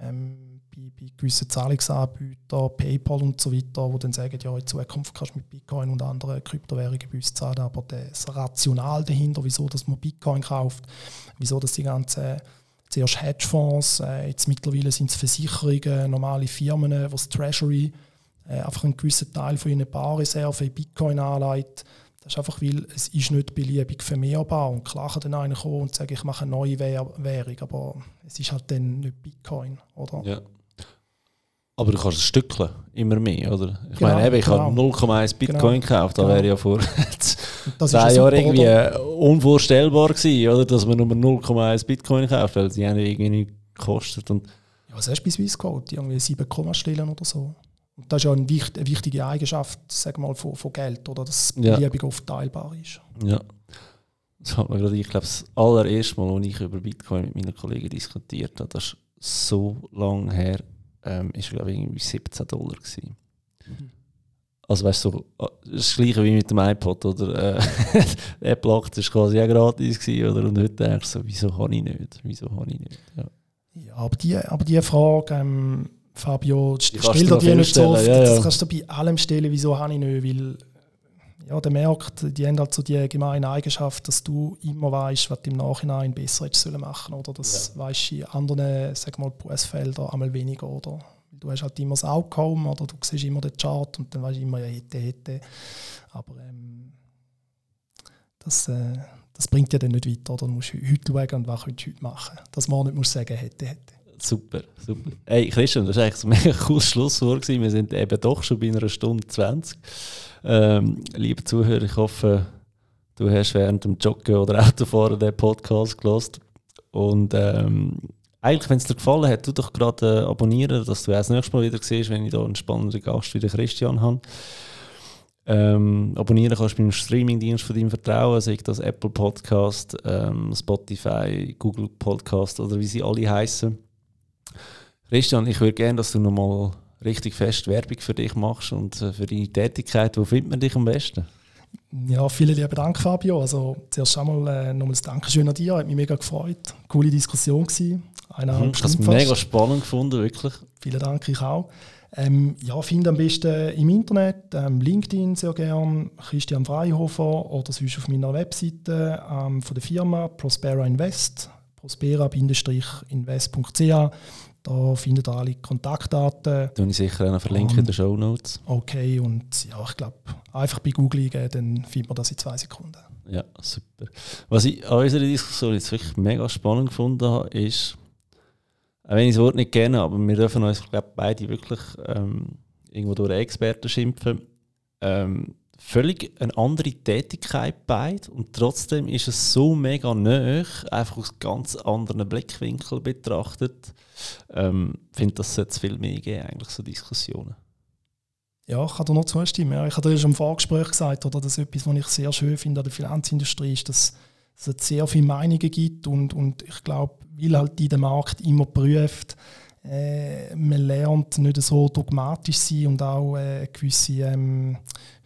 Speaker 2: ähm, bei, bei gewissen Zahlungsanbietern, PayPal und so weiter, wo dann sagen, ja, in Zukunft kannst du mit Bitcoin und anderen Kryptowährungen bei uns zahlen, aber das Rational dahinter, wieso dass man Bitcoin kauft, wieso dass die ganzen zuerst Hedgefonds, äh, jetzt mittlerweile sind es Versicherungen, normale Firmen, wo das Treasury äh, einfach einen gewissen Teil von ihren Barreserven in Bitcoin anlegt. Das ist einfach, weil es ist nicht beliebig vermehrbar und klar kann dann einer kommen und sagen, ich mache eine neue Währung, aber es ist halt dann nicht Bitcoin, oder?
Speaker 1: Ja. Aber du kannst es stückeln, immer mehr, oder? Ich
Speaker 2: Genau,
Speaker 1: meine, eben, ich
Speaker 2: genau.
Speaker 1: habe 0,1 Bitcoin
Speaker 2: Genau.
Speaker 1: gekauft, da
Speaker 2: Genau.
Speaker 1: wäre ja vor
Speaker 2: Das
Speaker 1: zehn
Speaker 2: ja
Speaker 1: Jahren irgendwie unvorstellbar gewesen, oder? Dass man nur 0,1 Bitcoin kauft, weil die haben irgendwie nicht gekostet. Und
Speaker 2: Ja, was hast du bei Swissquote? Irgendwie 7 Kommastellen oder so. Und das ist ja eine, wicht, eine wichtige Eigenschaft sag mal, von, von Geld, oder? dass
Speaker 1: Ja.
Speaker 2: beliebig oft teilbar ist.
Speaker 1: ja, das hat mir gerade, ich glaube, das allererste Mal, als ich über Bitcoin mit meinen Kollegen diskutiert habe, das ist so lange her, ähm, ist glaube ich irgendwie 17 Dollar gewesen. Also weißt du, so, äh, das ist das gleiche wie mit dem iPod oder äh, Apple ist quasi auch gratis gewesen, oder? Und heute ich so, wieso habe ich nicht? Wieso habe ich nicht? Ja.
Speaker 2: Ja, aber die, aber die Frage, ähm, Fabio,
Speaker 1: Die
Speaker 2: stell dir die nicht so oft.
Speaker 1: ja,
Speaker 2: Das
Speaker 1: ja.
Speaker 2: kannst du bei allem stellen, wieso habe ich nicht, weil ja, der Markt, die haben halt so die gemeine Eigenschaft, dass du immer weißt, was du im Nachhinein besser hättest sollen machen oder das weißt du in anderen, sag mal, Berufsfeldern einmal weniger, oder? Du hast halt immer das Outcome, oder du siehst immer den Chart und dann weißt du immer, ja, hätte, hätte. Aber ähm, das, äh, das bringt dir dann nicht weiter, oder? Du musst heute schauen und was könntest du heute machen. Dass man nicht muss sagen, hätte, hätte.
Speaker 1: Super, super. Hey Christian, das war eigentlich ein mega cooles Schlusswort. gewesen. Wir sind eben doch schon bei einer Stunde 20. Ähm, liebe Zuhörer, ich hoffe, du hast während dem Joggen oder Autofahren den Podcast gelost. Und ähm, eigentlich, wenn es dir gefallen hat, tu doch gerade äh, abonnieren, dass du auch das nächste Mal wieder siehst, wenn ich da einen spannenden Gast wie den Christian habe. Ähm, abonnieren kannst du beim Streamingdienst von deinem Vertrauen, sei das Apple Podcast, ähm, Spotify, Google Podcast oder wie sie alle heißen. Christian, ich würde gerne, dass du nochmal richtig fest Werbung für dich machst und äh, für deine Tätigkeit. Wo findet man dich am besten?
Speaker 2: Ja, vielen lieben Dank, Fabio. Also zuerst einmal äh, nochmals Dankeschön an dir, hat mich mega gefreut. Coole Diskussion gewesen. Eineinhalb
Speaker 1: Ich habe es mega spannend gefunden, wirklich.
Speaker 2: Vielen Dank, ich auch. Ähm, ja, finde am besten im Internet, ähm, LinkedIn sehr gern, Christian Freihofer oder sonst auf meiner Webseite ähm, von der Firma Prospera Invest, prospera-invest.ch. Da findet ihr alle Kontaktdaten.
Speaker 1: Tue ich sicher auch noch verlinken in den Show Notes.
Speaker 2: Okay, und ja, ich glaube, einfach bei Google eingeben, dann findet man das in zwei Sekunden.
Speaker 1: Ja, super. Was ich an unserer Diskussion jetzt wirklich mega spannend gefunden habe, ist, auch wenn ich das Wort nicht kenne, aber wir dürfen uns glaub, beide wirklich ähm, irgendwo durch Experten schimpfen. Ähm, völlig eine andere Tätigkeit beide und trotzdem ist es so mega nöch, einfach aus ganz anderen Blickwinkeln betrachtet. Ähm, Ich finde, das sollte es viel mehr geben, eigentlich so Diskussionen.
Speaker 2: Ja, ich kann dir noch zustimmen. Ich habe dir schon im Vorgespräch gesagt, oder, dass etwas, was ich sehr schön finde an der Finanzindustrie ist, dass es sehr viele Meinungen gibt und, und ich glaube, weil halt die den Markt immer prüft, äh, man lernt nicht so dogmatisch sein und auch äh, gewisse, ähm,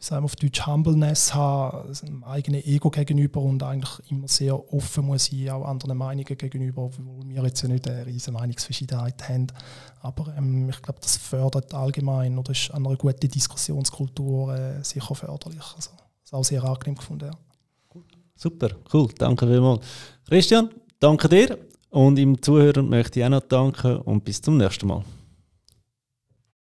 Speaker 2: sagen wir auf Deutsch, Humbleness haben, also einem eigenen Ego gegenüber und eigentlich immer sehr offen muss sein, auch anderen Meinungen gegenüber, wo wir jetzt ja nicht eine riesige Meinungsverschiedenheit haben. Aber ähm, ich glaube, das fördert allgemein oder ist an einer guten Diskussionskultur äh, sicher förderlich. Also, das ist auch sehr angenehm gefunden. Ja.
Speaker 1: Super, cool, danke vielmals. Christian, danke dir und im Zuhören möchte ich auch noch danken und bis zum nächsten Mal.